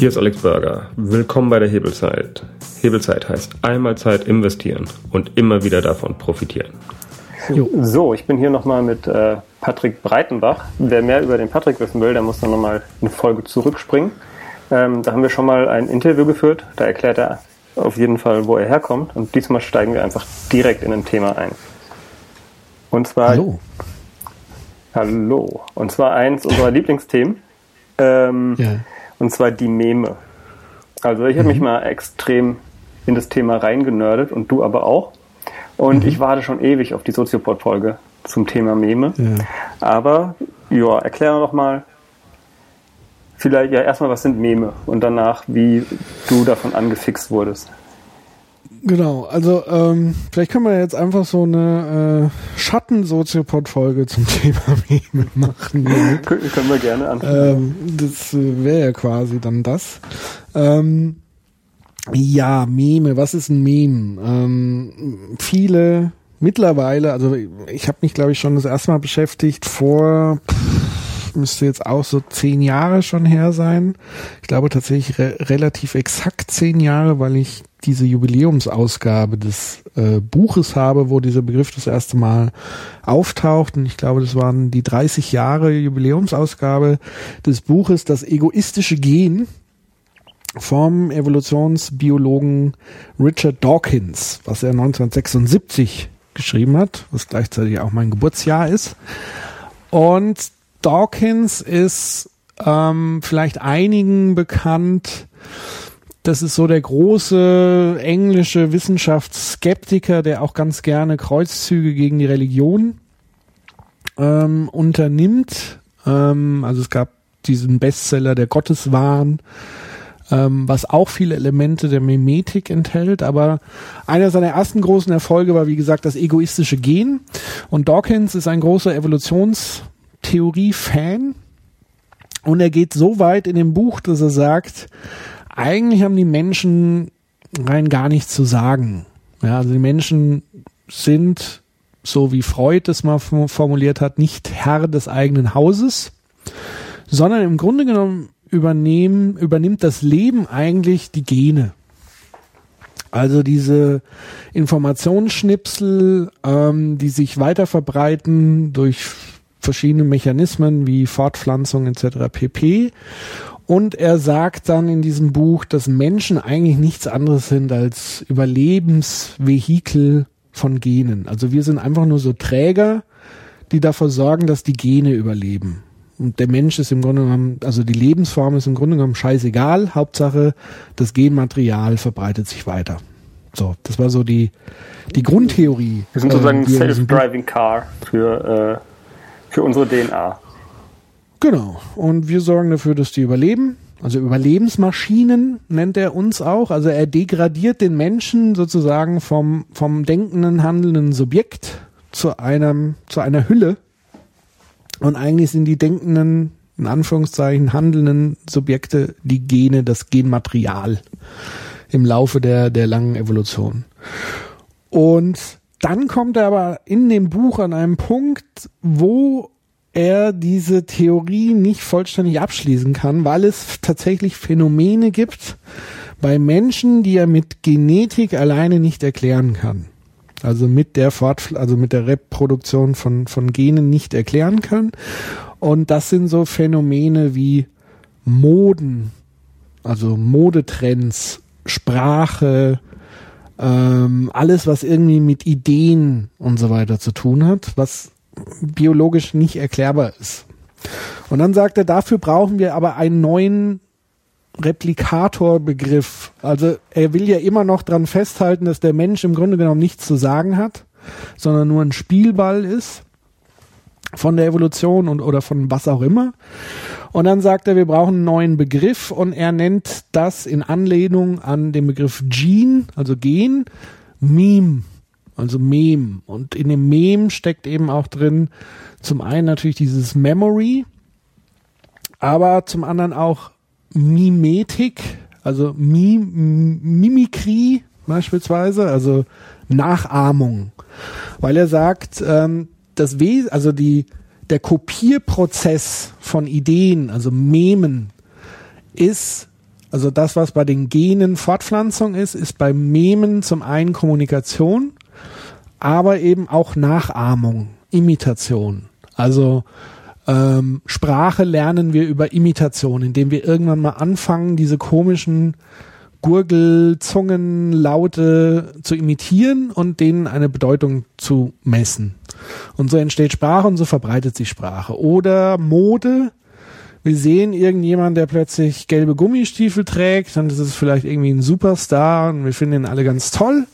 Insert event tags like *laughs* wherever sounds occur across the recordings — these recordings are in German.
Hier ist Alex Burger. Willkommen bei der Hebelzeit. Hebelzeit heißt einmal Zeit investieren und immer wieder davon profitieren. So, ich bin hier nochmal mit äh, Patrick Breitenbach. Wer mehr über den Patrick wissen will, der muss dann nochmal eine Folge zurückspringen. Ähm, da haben wir schon mal ein Interview geführt. Da erklärt er auf jeden Fall, wo er herkommt. Und diesmal steigen wir einfach direkt in ein Thema ein. Und zwar. Hallo. Hallo. Und zwar eins unserer Lieblingsthemen. Ähm, ja. Und zwar die Meme. Also ich habe mhm. mich mal extrem in das Thema reingenördet und du aber auch. Und mhm. ich warte schon ewig auf die Soziopod-Folge zum Thema Meme. Ja. Aber, ja, erklär doch mal, vielleicht, ja, erstmal, was sind Meme und danach, wie du davon angefixt wurdest. Genau, also ähm, vielleicht können wir jetzt einfach so eine äh, Schatten-Soziopod-Folge zum *laughs* Thema Meme machen. können wir gerne anfangen. Ähm, das äh, wäre ja quasi dann das. Ähm, ja, Meme, was ist ein Meme? Ähm, viele mittlerweile, also ich habe mich glaube ich schon das erste Mal beschäftigt vor pff, müsste jetzt auch so zehn Jahre schon her sein. Ich glaube tatsächlich re relativ exakt zehn Jahre, weil ich diese Jubiläumsausgabe des äh, Buches habe, wo dieser Begriff das erste Mal auftaucht. Und ich glaube, das waren die 30 Jahre Jubiläumsausgabe des Buches Das egoistische Gen vom Evolutionsbiologen Richard Dawkins, was er 1976 geschrieben hat, was gleichzeitig auch mein Geburtsjahr ist. Und Dawkins ist ähm, vielleicht einigen bekannt. Das ist so der große englische Wissenschaftsskeptiker, der auch ganz gerne Kreuzzüge gegen die Religion ähm, unternimmt. Ähm, also es gab diesen Bestseller der Gotteswahn ähm, was auch viele Elemente der Mimetik enthält. Aber einer seiner ersten großen Erfolge war, wie gesagt, das egoistische Gen. Und Dawkins ist ein großer Evolutionstheorie-Fan. Und er geht so weit in dem Buch, dass er sagt, eigentlich haben die Menschen rein gar nichts zu sagen. Ja, also die Menschen sind, so wie Freud das mal formuliert hat, nicht Herr des eigenen Hauses, sondern im Grunde genommen übernehmen, übernimmt das Leben eigentlich die Gene. Also diese Informationsschnipsel, ähm, die sich weiter verbreiten durch verschiedene Mechanismen wie Fortpflanzung etc. pp. Und er sagt dann in diesem Buch, dass Menschen eigentlich nichts anderes sind als Überlebensvehikel von Genen. Also wir sind einfach nur so Träger, die dafür sorgen, dass die Gene überleben. Und der Mensch ist im Grunde genommen, also die Lebensform ist im Grunde genommen scheißegal. Hauptsache, das Genmaterial verbreitet sich weiter. So, das war so die, die Grundtheorie. Wir sind sozusagen äh, ein Self-Driving Car für, äh, für unsere DNA. Genau. Und wir sorgen dafür, dass die überleben. Also Überlebensmaschinen nennt er uns auch. Also er degradiert den Menschen sozusagen vom, vom denkenden, handelnden Subjekt zu einem, zu einer Hülle, und eigentlich sind die denkenden, in Anführungszeichen, handelnden Subjekte die Gene, das Genmaterial im Laufe der, der langen Evolution. Und dann kommt er aber in dem Buch an einem Punkt, wo er diese Theorie nicht vollständig abschließen kann, weil es tatsächlich Phänomene gibt bei Menschen, die er mit Genetik alleine nicht erklären kann also mit der Fort, also mit der Reproduktion von, von Genen nicht erklären kann. Und das sind so Phänomene wie Moden, also Modetrends, Sprache, ähm, alles, was irgendwie mit Ideen und so weiter zu tun hat, was biologisch nicht erklärbar ist. Und dann sagt er, dafür brauchen wir aber einen neuen Replikator-Begriff. Also er will ja immer noch dran festhalten, dass der Mensch im Grunde genommen nichts zu sagen hat, sondern nur ein Spielball ist von der Evolution und oder von was auch immer. Und dann sagt er, wir brauchen einen neuen Begriff und er nennt das in Anlehnung an den Begriff Gene, also Gen, Meme, also Meme. Und in dem Meme steckt eben auch drin zum einen natürlich dieses Memory, aber zum anderen auch Mimetik, also Mim Mimikrie beispielsweise, also Nachahmung, weil er sagt, ähm, das We also die der Kopierprozess von Ideen, also Memen, ist Also das, was bei den Genen Fortpflanzung ist, ist bei Memen zum einen Kommunikation, aber eben auch Nachahmung, Imitation. Also ähm, Sprache lernen wir über Imitation, indem wir irgendwann mal anfangen, diese komischen Gurgelzungenlaute zu imitieren und denen eine Bedeutung zu messen. Und so entsteht Sprache und so verbreitet sich Sprache. Oder Mode. Wir sehen irgendjemand, der plötzlich gelbe Gummistiefel trägt, dann ist es vielleicht irgendwie ein Superstar und wir finden ihn alle ganz toll.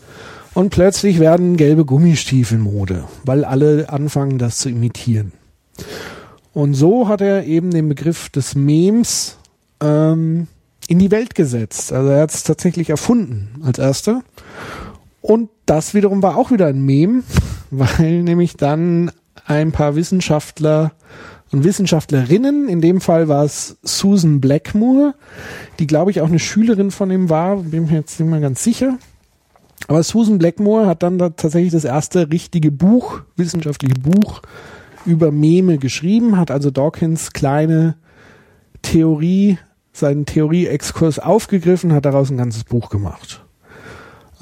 Und plötzlich werden gelbe Gummistiefel Mode, weil alle anfangen, das zu imitieren. Und so hat er eben den Begriff des Memes ähm, in die Welt gesetzt. Also er hat es tatsächlich erfunden als erster. Und das wiederum war auch wieder ein Mem, *laughs* weil nämlich dann ein paar Wissenschaftler und Wissenschaftlerinnen, in dem Fall war es Susan Blackmore, die glaube ich auch eine Schülerin von ihm war, bin mir jetzt nicht mehr ganz sicher. Aber Susan Blackmore hat dann da tatsächlich das erste richtige Buch, wissenschaftliche Buch über Meme geschrieben, hat also Dawkins kleine Theorie, seinen Theorie-Exkurs aufgegriffen, hat daraus ein ganzes Buch gemacht.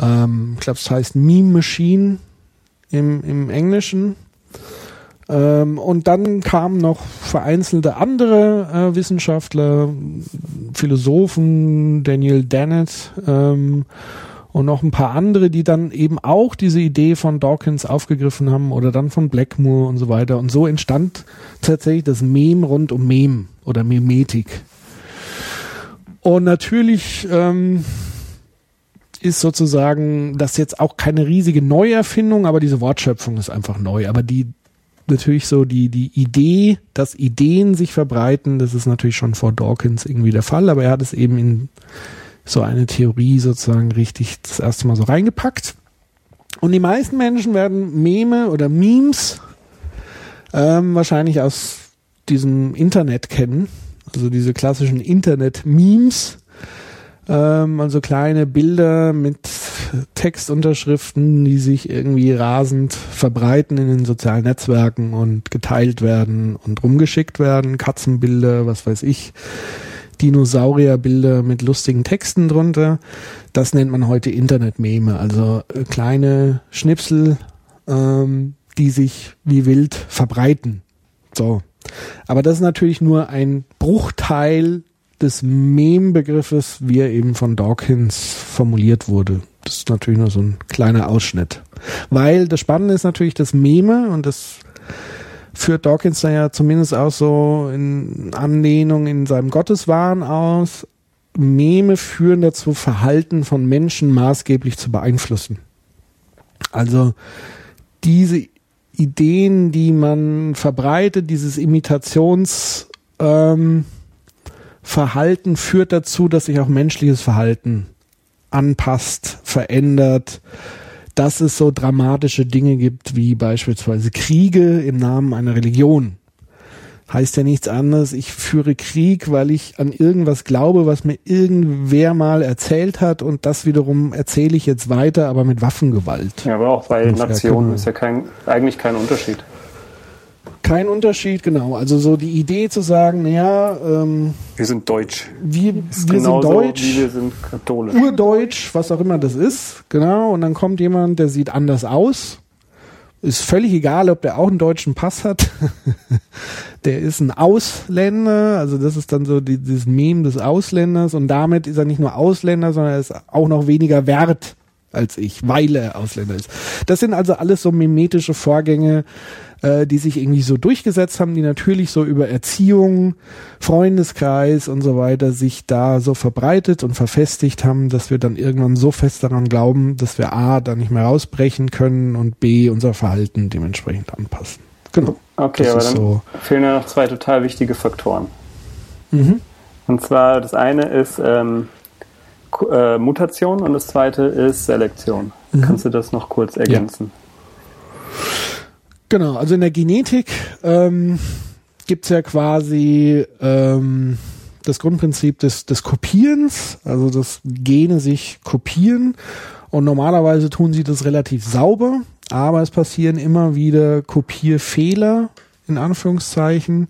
Ähm, ich glaube, es heißt Meme Machine im, im Englischen. Ähm, und dann kamen noch vereinzelte andere äh, Wissenschaftler, Philosophen, Daniel Dennett ähm, und noch ein paar andere, die dann eben auch diese Idee von Dawkins aufgegriffen haben oder dann von Blackmore und so weiter. Und so entstand tatsächlich das Mem rund um Mem oder Memetik. Und natürlich ähm, ist sozusagen das jetzt auch keine riesige Neuerfindung, aber diese Wortschöpfung ist einfach neu. Aber die natürlich so die die Idee, dass Ideen sich verbreiten, das ist natürlich schon vor Dawkins irgendwie der Fall, aber er hat es eben in so eine Theorie sozusagen richtig das erste Mal so reingepackt. Und die meisten Menschen werden Meme oder Memes ähm, wahrscheinlich aus diesem Internet kennen, also diese klassischen Internet-Memes, ähm, also kleine Bilder mit Textunterschriften, die sich irgendwie rasend verbreiten in den sozialen Netzwerken und geteilt werden und rumgeschickt werden, Katzenbilder, was weiß ich, Dinosaurierbilder mit lustigen Texten drunter. Das nennt man heute Internet-Meme, also äh, kleine Schnipsel, ähm, die sich wie wild verbreiten. So. Aber das ist natürlich nur ein Bruchteil des Meme-Begriffes, wie er eben von Dawkins formuliert wurde. Das ist natürlich nur so ein kleiner Ausschnitt. Weil das Spannende ist natürlich das Meme und das führt Dawkins da ja zumindest auch so in Anlehnung in seinem Gotteswahn aus. Meme führen dazu, Verhalten von Menschen maßgeblich zu beeinflussen. Also diese Ideen, die man verbreitet, dieses Imitationsverhalten ähm, führt dazu, dass sich auch menschliches Verhalten anpasst, verändert, dass es so dramatische Dinge gibt wie beispielsweise Kriege im Namen einer Religion. Heißt ja nichts anderes, ich führe Krieg, weil ich an irgendwas glaube, was mir irgendwer mal erzählt hat und das wiederum erzähle ich jetzt weiter, aber mit Waffengewalt. Ja, aber auch bei Nationen ist ja kein, eigentlich kein Unterschied. Kein Unterschied, genau. Also so die Idee zu sagen, naja, ähm, wir sind deutsch. Wir, wir sind deutsch. Wie wir sind katholisch. Urdeutsch, was auch immer das ist, genau. Und dann kommt jemand, der sieht anders aus. Ist völlig egal, ob der auch einen deutschen Pass hat. *laughs* der ist ein Ausländer, also das ist dann so die, dieses Meme des Ausländers und damit ist er nicht nur Ausländer, sondern er ist auch noch weniger wert als ich, weil er Ausländer ist. Das sind also alles so mimetische Vorgänge, äh, die sich irgendwie so durchgesetzt haben, die natürlich so über Erziehung, Freundeskreis und so weiter sich da so verbreitet und verfestigt haben, dass wir dann irgendwann so fest daran glauben, dass wir A, da nicht mehr rausbrechen können und B, unser Verhalten dementsprechend anpassen. Genau. Okay, aber dann so. fehlen ja noch zwei total wichtige Faktoren. Mhm. Und zwar das eine ist ähm, äh, Mutation und das zweite ist Selektion. Mhm. Kannst du das noch kurz ergänzen? Ja. Genau, also in der Genetik ähm, gibt es ja quasi ähm, das Grundprinzip des, des Kopierens, also dass Gene sich kopieren und normalerweise tun sie das relativ sauber, aber es passieren immer wieder Kopierfehler in Anführungszeichen.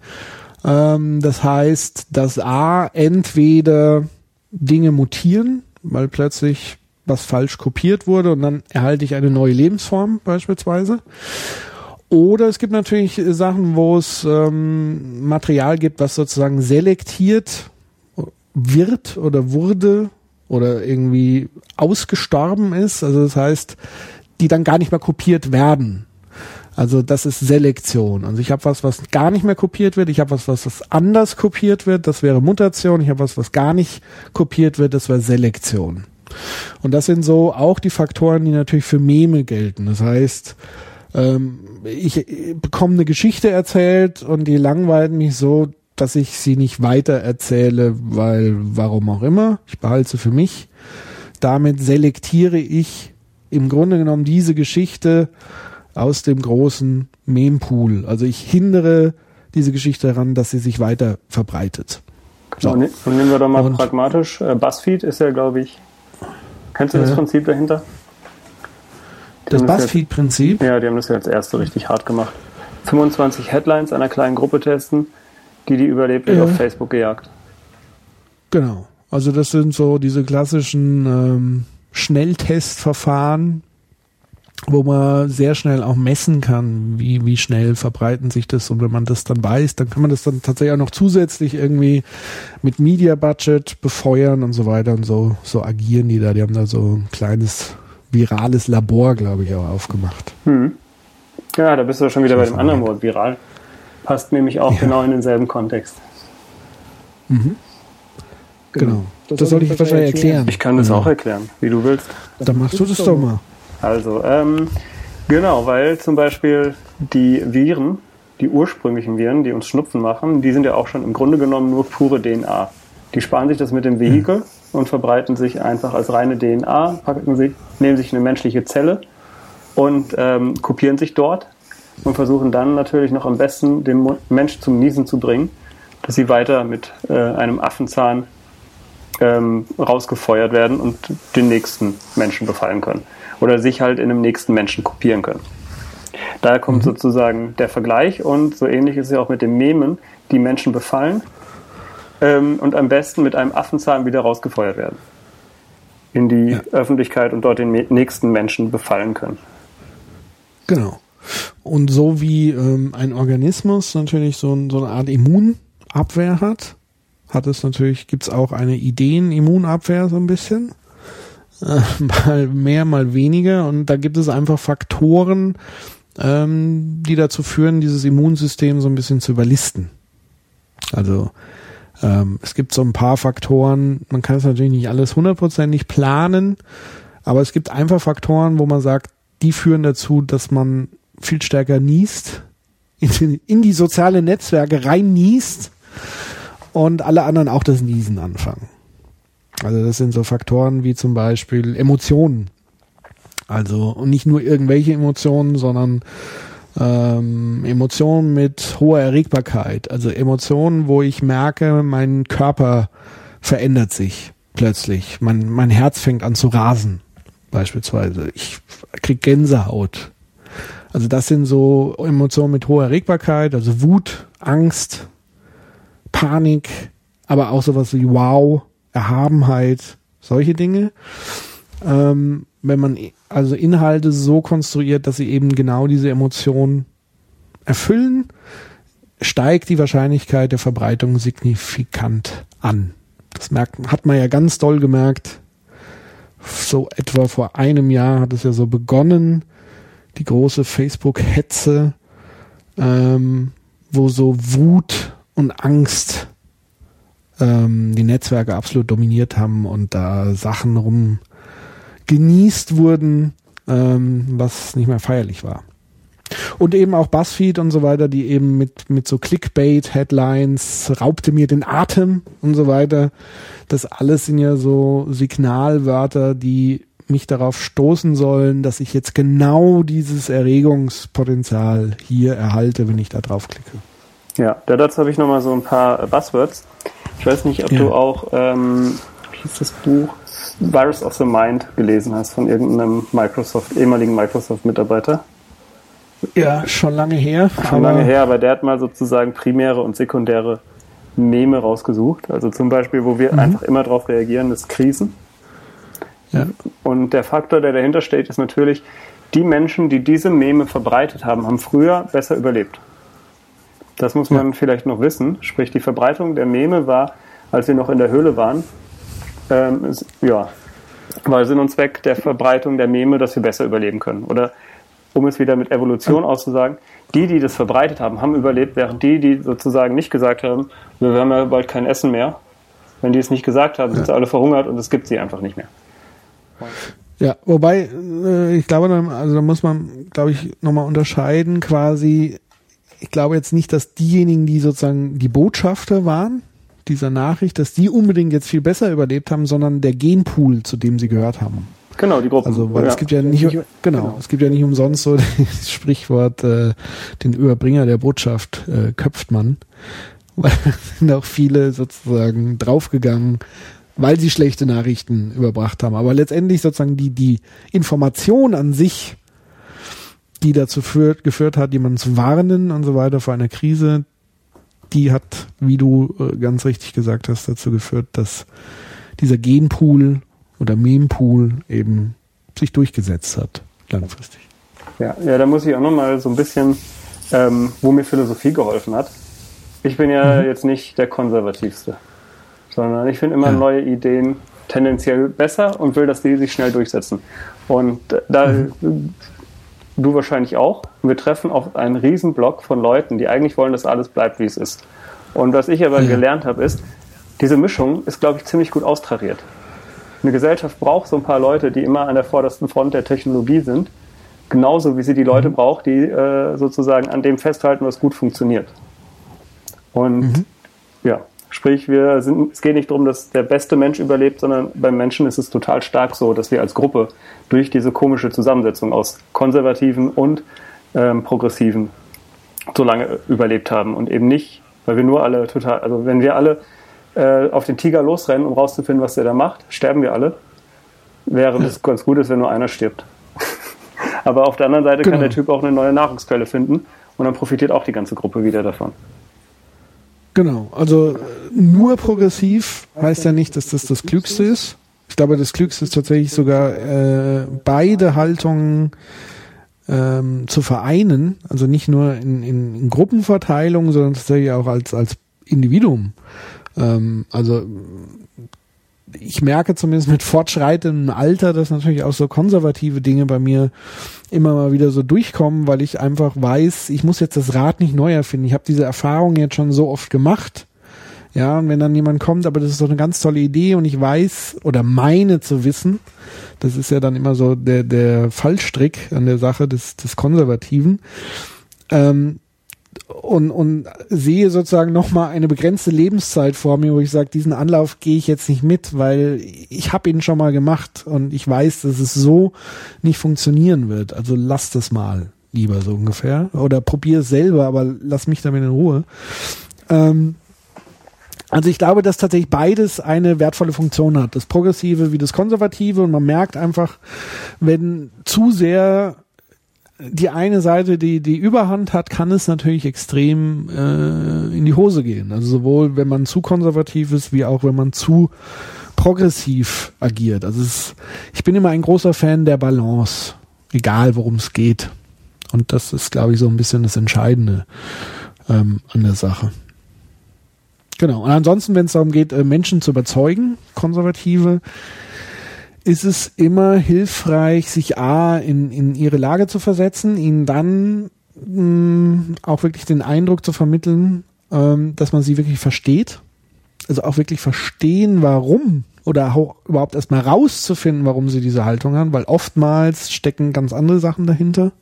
Ähm, das heißt, dass A entweder Dinge mutieren, weil plötzlich was falsch kopiert wurde und dann erhalte ich eine neue Lebensform beispielsweise. Oder es gibt natürlich Sachen, wo es ähm, Material gibt, was sozusagen selektiert wird oder wurde oder irgendwie ausgestorben ist. Also das heißt, die dann gar nicht mehr kopiert werden. Also das ist Selektion. Also ich habe was, was gar nicht mehr kopiert wird. Ich habe was, was, was anders kopiert wird. Das wäre Mutation. Ich habe was, was gar nicht kopiert wird. Das wäre Selektion. Und das sind so auch die Faktoren, die natürlich für Meme gelten. Das heißt, ähm, ich bekomme eine Geschichte erzählt und die langweilt mich so, dass ich sie nicht weiter erzähle, weil warum auch immer. Ich behalte sie für mich. Damit selektiere ich im Grunde genommen diese Geschichte aus dem großen Mempool. Also ich hindere diese Geschichte daran, dass sie sich weiter verbreitet. So. Und nehmen wir doch mal und, pragmatisch. Äh, Buzzfeed ist ja, glaube ich, kennst du das äh, Prinzip dahinter? Das Buzzfeed-Prinzip? Ja, die haben das ja als erste richtig hart gemacht. 25 Headlines einer kleinen Gruppe testen, die die überlebt wird, ja. auf Facebook gejagt. Genau. Also das sind so diese klassischen ähm, Schnelltestverfahren, wo man sehr schnell auch messen kann, wie, wie schnell verbreiten sich das. Und wenn man das dann weiß, dann kann man das dann tatsächlich auch noch zusätzlich irgendwie mit Media Budget befeuern und so weiter und so, so agieren die da. Die haben da so ein kleines virales Labor, glaube ich, auch aufgemacht. Hm. Ja, da bist du schon wieder bei dem anderen Wort, viral. Passt nämlich auch ja. genau in denselben Kontext. Mhm. Genau. Das, das soll ich wahrscheinlich erklären. Ich kann das ja. auch erklären, wie du willst. Dann machst du das doch mal. Also, ähm, genau, weil zum Beispiel die Viren, die ursprünglichen Viren, die uns Schnupfen machen, die sind ja auch schon im Grunde genommen nur pure DNA. Die sparen sich das mit dem Vehikel mhm. Und verbreiten sich einfach als reine DNA, packen sich, nehmen sich eine menschliche Zelle und ähm, kopieren sich dort und versuchen dann natürlich noch am besten den Mensch zum Niesen zu bringen, dass sie weiter mit äh, einem Affenzahn ähm, rausgefeuert werden und den nächsten Menschen befallen können oder sich halt in einem nächsten Menschen kopieren können. Daher kommt mhm. sozusagen der Vergleich und so ähnlich ist es ja auch mit den Memen, die Menschen befallen ähm, und am besten mit einem Affenzahn wieder rausgefeuert werden in die ja. Öffentlichkeit und dort den nächsten Menschen befallen können. Genau. Und so wie ähm, ein Organismus natürlich so, so eine Art Immunabwehr hat, hat es natürlich, gibt es auch eine Ideen-Immunabwehr so ein bisschen. Äh, *laughs* mal mehr, mal weniger. Und da gibt es einfach Faktoren, ähm, die dazu führen, dieses Immunsystem so ein bisschen zu überlisten. Also ähm, es gibt so ein paar Faktoren, man kann es natürlich nicht alles hundertprozentig planen, aber es gibt einfach Faktoren, wo man sagt, die führen dazu, dass man viel stärker niest, in, in die soziale Netzwerke rein niest und alle anderen auch das Niesen anfangen. Also das sind so Faktoren wie zum Beispiel Emotionen. Also und nicht nur irgendwelche Emotionen, sondern ähm, Emotionen mit hoher Erregbarkeit. Also Emotionen, wo ich merke, mein Körper verändert sich plötzlich. Mein, mein Herz fängt an zu rasen, beispielsweise. Ich krieg Gänsehaut. Also das sind so Emotionen mit hoher Erregbarkeit, also Wut, Angst, Panik, aber auch sowas wie Wow, Erhabenheit, solche Dinge. Ähm, wenn man also Inhalte so konstruiert, dass sie eben genau diese Emotionen erfüllen, steigt die Wahrscheinlichkeit der Verbreitung signifikant an. Das merkt, hat man ja ganz doll gemerkt. So etwa vor einem Jahr hat es ja so begonnen, die große Facebook-Hetze, ähm, wo so Wut und Angst ähm, die Netzwerke absolut dominiert haben und da Sachen rum genießt wurden, ähm, was nicht mehr feierlich war. Und eben auch Buzzfeed und so weiter, die eben mit, mit so Clickbait-Headlines, raubte mir den Atem und so weiter. Das alles sind ja so Signalwörter, die mich darauf stoßen sollen, dass ich jetzt genau dieses Erregungspotenzial hier erhalte, wenn ich da draufklicke. Ja, dazu habe ich nochmal so ein paar Buzzwords. Ich weiß nicht, ob ja. du auch, ähm, wie hieß das Buch? Virus of the Mind gelesen hast von irgendeinem Microsoft, ehemaligen Microsoft-Mitarbeiter. Ja, schon lange her. Schon lange her, aber der hat mal sozusagen primäre und sekundäre Meme rausgesucht. Also zum Beispiel, wo wir mhm. einfach immer darauf reagieren, ist Krisen. Ja. Und der Faktor, der dahinter steht, ist natürlich, die Menschen, die diese Meme verbreitet haben, haben früher besser überlebt. Das muss man ja. vielleicht noch wissen. Sprich, die Verbreitung der Meme war, als wir noch in der Höhle waren, ähm, ist, ja, war Sinn und Zweck der Verbreitung der Meme, dass wir besser überleben können. Oder um es wieder mit Evolution auszusagen, die, die das verbreitet haben, haben überlebt, während die, die sozusagen nicht gesagt haben, wir haben ja bald kein Essen mehr, wenn die es nicht gesagt haben, sind sie alle verhungert und es gibt sie einfach nicht mehr. Ja, wobei, äh, ich glaube, also da muss man, glaube ich, nochmal unterscheiden, quasi, ich glaube jetzt nicht, dass diejenigen, die sozusagen die Botschafter waren, dieser Nachricht, dass die unbedingt jetzt viel besser überlebt haben, sondern der Genpool, zu dem sie gehört haben. Genau, die Gruppen. Also, weil ja. es gibt ja nicht, genau, genau, es gibt ja nicht umsonst so *laughs* das Sprichwort, äh, den Überbringer der Botschaft äh, köpft man. *laughs* Weil sind auch viele sozusagen draufgegangen, weil sie schlechte Nachrichten überbracht haben. Aber letztendlich sozusagen die, die Information an sich, die dazu führt, geführt hat, jemanden zu warnen und so weiter vor einer Krise, die hat, wie du äh, ganz richtig gesagt hast, dazu geführt, dass dieser Genpool oder Mempool eben sich durchgesetzt hat, langfristig. Ja, ja, da muss ich auch nochmal so ein bisschen, ähm, wo mir Philosophie geholfen hat. Ich bin ja mhm. jetzt nicht der Konservativste, sondern ich finde immer ja. neue Ideen tendenziell besser und will, dass die sich schnell durchsetzen. Und da mhm du wahrscheinlich auch. Wir treffen auf einen riesen Block von Leuten, die eigentlich wollen, dass alles bleibt, wie es ist. Und was ich aber ja. gelernt habe, ist, diese Mischung ist, glaube ich, ziemlich gut austariert. Eine Gesellschaft braucht so ein paar Leute, die immer an der vordersten Front der Technologie sind, genauso wie sie die Leute mhm. braucht, die äh, sozusagen an dem festhalten, was gut funktioniert. Und mhm. Sprich, wir sind, es geht nicht darum, dass der beste Mensch überlebt, sondern beim Menschen ist es total stark so, dass wir als Gruppe durch diese komische Zusammensetzung aus Konservativen und ähm, Progressiven so lange überlebt haben und eben nicht, weil wir nur alle total, also wenn wir alle äh, auf den Tiger losrennen, um rauszufinden, was der da macht, sterben wir alle. Während es ganz gut ist, wenn nur einer stirbt. *laughs* Aber auf der anderen Seite genau. kann der Typ auch eine neue Nahrungsquelle finden und dann profitiert auch die ganze Gruppe wieder davon. Genau, also nur progressiv heißt ja nicht, dass das das Klügste ist. Ich glaube, das Klügste ist tatsächlich sogar äh, beide Haltungen ähm, zu vereinen, also nicht nur in, in, in Gruppenverteilung, sondern tatsächlich auch als als Individuum. Ähm, also ich merke zumindest mit fortschreitendem Alter, dass natürlich auch so konservative Dinge bei mir immer mal wieder so durchkommen, weil ich einfach weiß, ich muss jetzt das Rad nicht neu erfinden. Ich habe diese Erfahrung jetzt schon so oft gemacht. Ja, und wenn dann jemand kommt, aber das ist doch eine ganz tolle Idee und ich weiß oder meine zu wissen, das ist ja dann immer so der, der Fallstrick an der Sache des, des Konservativen, ähm, und, und sehe sozusagen nochmal eine begrenzte Lebenszeit vor mir, wo ich sage, diesen Anlauf gehe ich jetzt nicht mit, weil ich habe ihn schon mal gemacht und ich weiß, dass es so nicht funktionieren wird. Also lass das mal lieber so ungefähr. Oder probier es selber, aber lass mich damit in Ruhe. Ähm, also ich glaube, dass tatsächlich beides eine wertvolle Funktion hat. Das Progressive wie das Konservative. Und man merkt einfach, wenn zu sehr die eine Seite, die die Überhand hat, kann es natürlich extrem äh, in die Hose gehen. Also sowohl wenn man zu konservativ ist, wie auch wenn man zu progressiv agiert. Also es, ich bin immer ein großer Fan der Balance, egal worum es geht. Und das ist, glaube ich, so ein bisschen das Entscheidende ähm, an der Sache. Genau. Und ansonsten, wenn es darum geht, äh, Menschen zu überzeugen, Konservative, ist es immer hilfreich, sich A, in, in ihre Lage zu versetzen, ihnen dann mh, mm, auch wirklich den Eindruck zu vermitteln, ähm, dass man sie wirklich versteht. Also auch wirklich verstehen, warum oder auch überhaupt erstmal rauszufinden, warum sie diese Haltung haben, weil oftmals stecken ganz andere Sachen dahinter.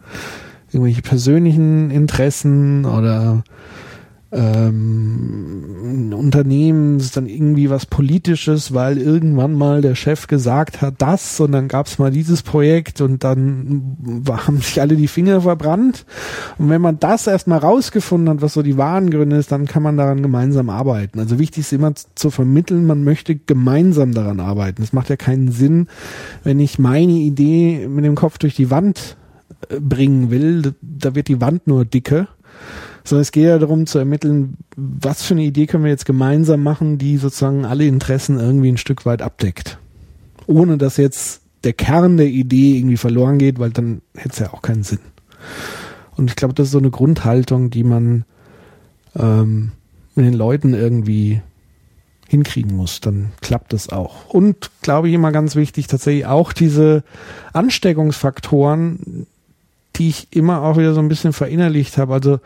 Irgendwelche persönlichen Interessen oder ähm, Unternehmen ist dann irgendwie was Politisches, weil irgendwann mal der Chef gesagt hat, das und dann gab es mal dieses Projekt und dann haben sich alle die Finger verbrannt. Und wenn man das erstmal rausgefunden hat, was so die wahren Gründe ist, dann kann man daran gemeinsam arbeiten. Also wichtig ist immer zu vermitteln, man möchte gemeinsam daran arbeiten. Es macht ja keinen Sinn, wenn ich meine Idee mit dem Kopf durch die Wand äh, bringen will, da wird die Wand nur dicke sondern es geht ja darum zu ermitteln, was für eine Idee können wir jetzt gemeinsam machen, die sozusagen alle Interessen irgendwie ein Stück weit abdeckt. Ohne dass jetzt der Kern der Idee irgendwie verloren geht, weil dann hätte es ja auch keinen Sinn. Und ich glaube, das ist so eine Grundhaltung, die man ähm, mit den Leuten irgendwie hinkriegen muss, dann klappt es auch. Und glaube ich immer ganz wichtig, tatsächlich auch diese Ansteckungsfaktoren, die ich immer auch wieder so ein bisschen verinnerlicht habe. Also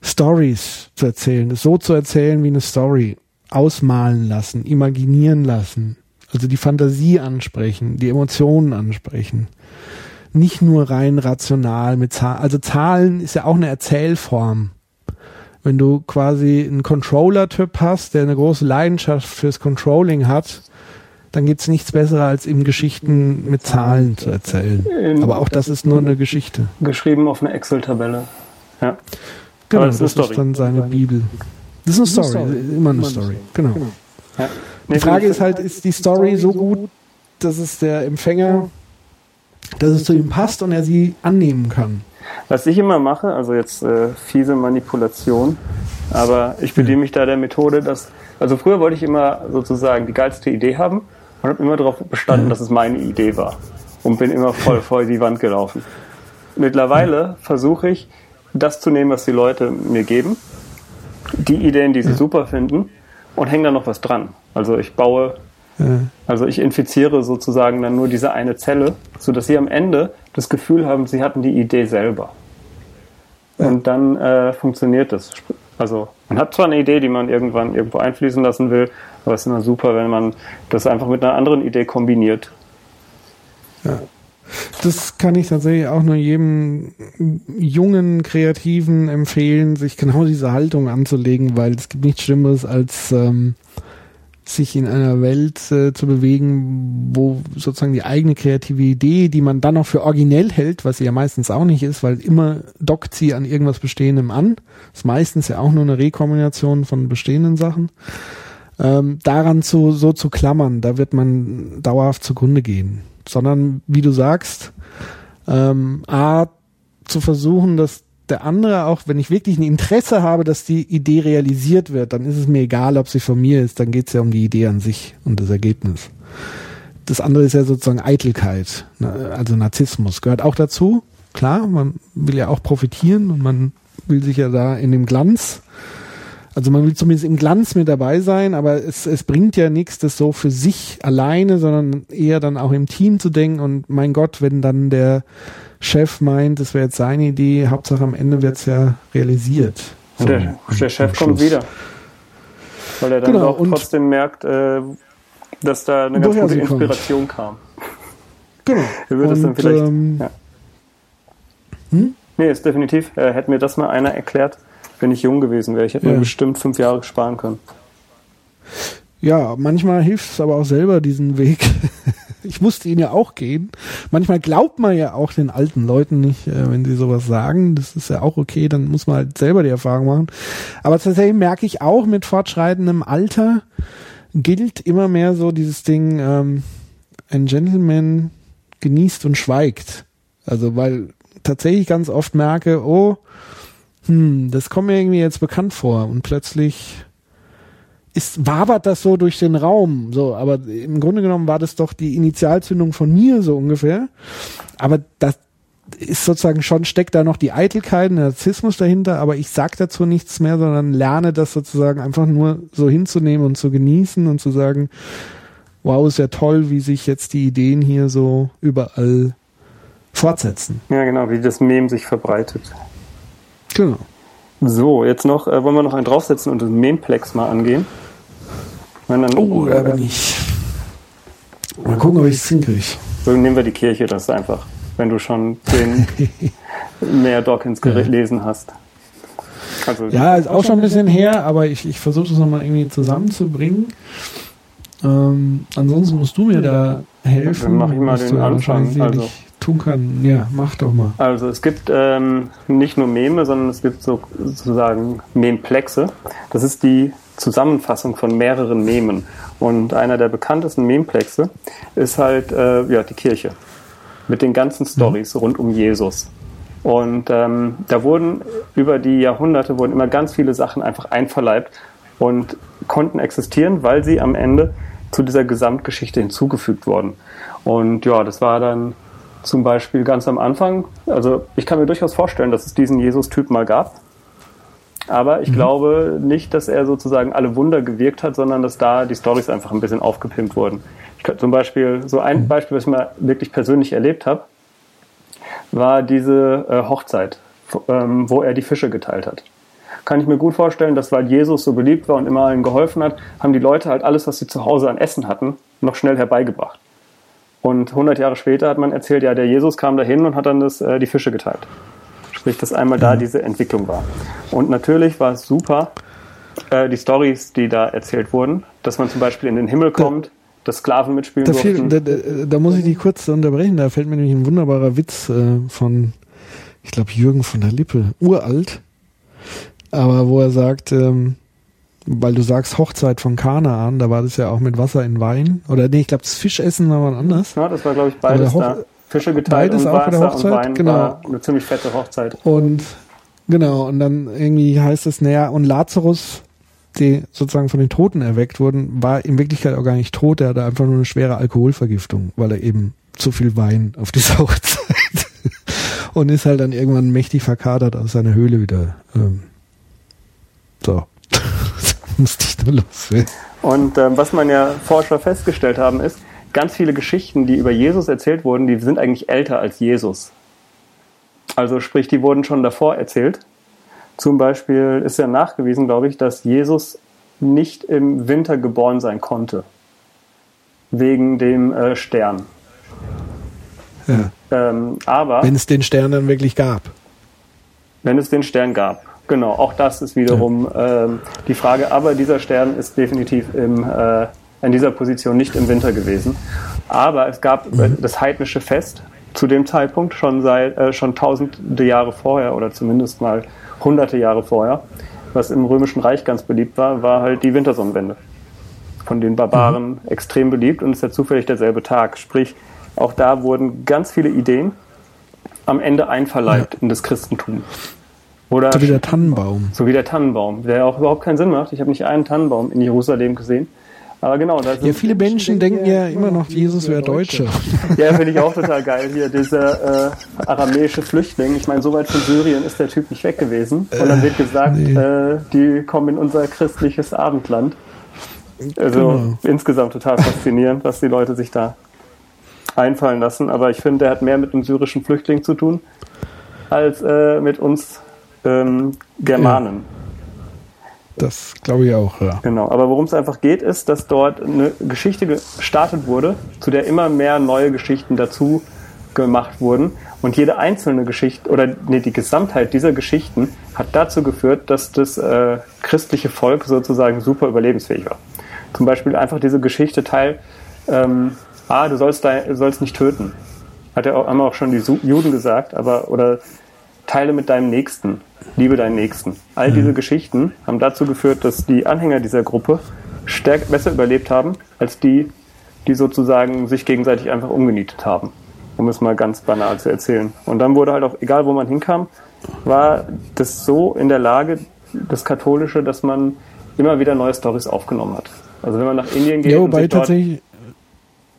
Stories zu erzählen, so zu erzählen wie eine Story, ausmalen lassen, imaginieren lassen, also die Fantasie ansprechen, die Emotionen ansprechen. Nicht nur rein rational mit Zahlen. Also Zahlen ist ja auch eine Erzählform. Wenn du quasi einen Controller-Typ hast, der eine große Leidenschaft fürs Controlling hat, dann gibt's nichts Besseres, als ihm Geschichten mit Zahlen zu erzählen. Aber auch das ist nur eine Geschichte. Geschrieben auf eine Excel-Tabelle. Ja. Genau, das, das ist dann seine Bibel. Das ist eine Story, immer eine Story. Genau. Ja. Die Frage ist halt, ist die Story so gut, dass es der Empfänger, dass es zu ihm passt und er sie annehmen kann? Was ich immer mache, also jetzt äh, fiese Manipulation, aber ich bediene mich da der Methode, dass, also früher wollte ich immer sozusagen die geilste Idee haben und habe immer darauf bestanden, dass es meine Idee war und bin immer voll *laughs* vor die Wand gelaufen. Mittlerweile versuche ich, das zu nehmen, was die Leute mir geben, die Ideen, die sie super finden und hänge da noch was dran. Also ich baue, ja. also ich infiziere sozusagen dann nur diese eine Zelle, sodass sie am Ende das Gefühl haben, sie hatten die Idee selber. Ja. Und dann äh, funktioniert das. Also man hat zwar eine Idee, die man irgendwann irgendwo einfließen lassen will, aber es ist immer super, wenn man das einfach mit einer anderen Idee kombiniert. Ja. Das kann ich tatsächlich auch nur jedem jungen Kreativen empfehlen, sich genau diese Haltung anzulegen, weil es gibt nichts Schlimmeres als ähm, sich in einer Welt äh, zu bewegen, wo sozusagen die eigene kreative Idee, die man dann noch für originell hält, was sie ja meistens auch nicht ist, weil immer dockt sie an irgendwas Bestehendem an. Ist meistens ja auch nur eine Rekombination von bestehenden Sachen. Ähm, daran zu, so zu klammern, da wird man dauerhaft zugrunde gehen sondern wie du sagst, ähm, A, zu versuchen, dass der andere auch, wenn ich wirklich ein Interesse habe, dass die Idee realisiert wird, dann ist es mir egal, ob sie von mir ist, dann geht es ja um die Idee an sich und das Ergebnis. Das andere ist ja sozusagen Eitelkeit, ne, also Narzissmus gehört auch dazu. Klar, man will ja auch profitieren und man will sich ja da in dem Glanz also man will zumindest im Glanz mit dabei sein, aber es, es bringt ja nichts, das so für sich alleine, sondern eher dann auch im Team zu denken. Und mein Gott, wenn dann der Chef meint, das wäre jetzt seine Idee, Hauptsache am Ende wird es ja realisiert. So, der, der Chef kommt wieder. Weil er dann genau, auch trotzdem merkt, äh, dass da eine ganz gute Inspiration kommt. kam. Genau. *laughs* Er würde es dann vielleicht. Ähm, ja. hm? Nee, ist definitiv. Äh, hätte mir das mal einer erklärt, wenn ich jung gewesen wäre. Ich hätte ja. mir bestimmt fünf Jahre sparen können. Ja, manchmal hilft es aber auch selber diesen Weg. *laughs* ich musste ihn ja auch gehen. Manchmal glaubt man ja auch den alten Leuten nicht, äh, wenn sie sowas sagen. Das ist ja auch okay, dann muss man halt selber die Erfahrung machen. Aber tatsächlich merke ich auch mit fortschreitendem Alter gilt immer mehr so dieses Ding, ähm, ein Gentleman genießt und schweigt. Also weil tatsächlich ganz oft merke, oh, hm, das kommt mir irgendwie jetzt bekannt vor und plötzlich ist, wabert das so durch den Raum, so, aber im Grunde genommen war das doch die Initialzündung von mir, so ungefähr. Aber das ist sozusagen schon, steckt da noch die Eitelkeit, der Narzissmus dahinter, aber ich sag dazu nichts mehr, sondern lerne das sozusagen einfach nur so hinzunehmen und zu genießen und zu sagen, wow, ist ja toll, wie sich jetzt die Ideen hier so überall fortsetzen. Ja, genau, wie das Mem sich verbreitet. Genau. So, jetzt noch, äh, wollen wir noch einen draufsetzen und das Memeplex mal angehen? Dann, oh, da bin ich. Mal gucken, ob ich es hinkriege. So nehmen wir die Kirche, das ist einfach, wenn du schon den *laughs* mehr Dawkins gelesen hast. Also, ja, ist auch schon ein bisschen her, aber ich, ich versuche das nochmal irgendwie zusammenzubringen. Ähm, ansonsten musst du mir da helfen. Dann mache ich mal den Anfang. Also, tun kann. Ja, mach doch mal. Also es gibt ähm, nicht nur Meme, sondern es gibt so, sozusagen Memplexe. Das ist die Zusammenfassung von mehreren Memen. Und einer der bekanntesten Memplexe ist halt äh, ja, die Kirche. Mit den ganzen Stories mhm. rund um Jesus. Und ähm, da wurden über die Jahrhunderte wurden immer ganz viele Sachen einfach einverleibt und konnten existieren, weil sie am Ende zu dieser Gesamtgeschichte hinzugefügt wurden. Und ja, das war dann zum Beispiel ganz am Anfang. Also ich kann mir durchaus vorstellen, dass es diesen Jesus-Typ mal gab. Aber ich mhm. glaube nicht, dass er sozusagen alle Wunder gewirkt hat, sondern dass da die Stories einfach ein bisschen aufgepimpt wurden. Ich könnte zum Beispiel, so ein mhm. Beispiel, was ich mal wirklich persönlich erlebt habe, war diese äh, Hochzeit, ähm, wo er die Fische geteilt hat. Kann ich mir gut vorstellen, dass weil Jesus so beliebt war und immer allen geholfen hat, haben die Leute halt alles, was sie zu Hause an Essen hatten, noch schnell herbeigebracht. Und 100 Jahre später hat man erzählt, ja, der Jesus kam dahin und hat dann das, äh, die Fische geteilt. Sprich, dass einmal da diese Entwicklung war. Und natürlich war es super, äh, die Stories, die da erzählt wurden, dass man zum Beispiel in den Himmel kommt, dass Sklaven mitspielen da, viel, da, da, da, muss ich dich kurz unterbrechen, da fällt mir nämlich ein wunderbarer Witz äh, von, ich glaube, Jürgen von der Lippe, uralt, aber wo er sagt, ähm, weil du sagst Hochzeit von Kanaan, da war das ja auch mit Wasser in Wein. Oder nee, ich glaube, das Fischessen war mal anders. Ja, das war, glaube ich, beides da. Fische geteilt beides und auch der Hochzeit. Wein genau. war eine ziemlich fette Hochzeit. Und genau, und dann irgendwie heißt es, naja, und Lazarus, die sozusagen von den Toten erweckt wurden, war in Wirklichkeit auch gar nicht tot, er hatte einfach nur eine schwere Alkoholvergiftung, weil er eben zu viel Wein auf dieser *laughs* Hochzeit und ist halt dann irgendwann mächtig verkatert aus seiner Höhle wieder. Ähm, so. Musste ich nur los. Und ähm, was man ja Forscher festgestellt haben, ist, ganz viele Geschichten, die über Jesus erzählt wurden, die sind eigentlich älter als Jesus. Also sprich, die wurden schon davor erzählt. Zum Beispiel ist ja nachgewiesen, glaube ich, dass Jesus nicht im Winter geboren sein konnte. Wegen dem äh, Stern. Ja. Ähm, aber. Wenn es den Stern dann wirklich gab. Wenn es den Stern gab. Genau, auch das ist wiederum ja. ähm, die Frage. Aber dieser Stern ist definitiv im, äh, in dieser Position nicht im Winter gewesen. Aber es gab mhm. das heidnische Fest zu dem Zeitpunkt schon seit äh, schon tausende Jahre vorher oder zumindest mal hunderte Jahre vorher, was im Römischen Reich ganz beliebt war, war halt die Wintersonnenwende. Von den Barbaren mhm. extrem beliebt und es ist ja zufällig derselbe Tag. Sprich, auch da wurden ganz viele Ideen am Ende einverleibt ja. in das Christentum. Oder so wie der Tannenbaum. So wie der Tannenbaum, der auch überhaupt keinen Sinn macht. Ich habe nicht einen Tannenbaum in Jerusalem gesehen. Aber genau, da Ja, viele Menschen denken ja immer noch, Jesus wäre Deutsche. Ja, finde ich auch total geil hier, dieser äh, aramäische Flüchtling. Ich meine, so weit von Syrien ist der Typ nicht weg gewesen. Und dann wird gesagt, nee. äh, die kommen in unser christliches Abendland. Also genau. insgesamt total faszinierend, was die Leute sich da einfallen lassen. Aber ich finde, der hat mehr mit dem syrischen Flüchtling zu tun, als äh, mit uns ähm, Germanen. Ja. Das glaube ich auch, ja. Genau, aber worum es einfach geht, ist, dass dort eine Geschichte gestartet wurde, zu der immer mehr neue Geschichten dazu gemacht wurden. Und jede einzelne Geschichte oder nee, die Gesamtheit dieser Geschichten hat dazu geführt, dass das äh, christliche Volk sozusagen super überlebensfähig war. Zum Beispiel einfach diese Geschichte Teil, ähm, ah, du sollst, dein, sollst nicht töten. Hat ja auch, haben auch schon die Juden gesagt, aber oder teile mit deinem Nächsten, liebe deinen Nächsten. All diese mhm. Geschichten haben dazu geführt, dass die Anhänger dieser Gruppe stärk besser überlebt haben, als die, die sozusagen sich gegenseitig einfach umgenietet haben. Um es mal ganz banal zu erzählen. Und dann wurde halt auch, egal wo man hinkam, war das so in der Lage, das Katholische, dass man immer wieder neue Stories aufgenommen hat. Also wenn man nach Indien geht. Ja, wobei tatsächlich.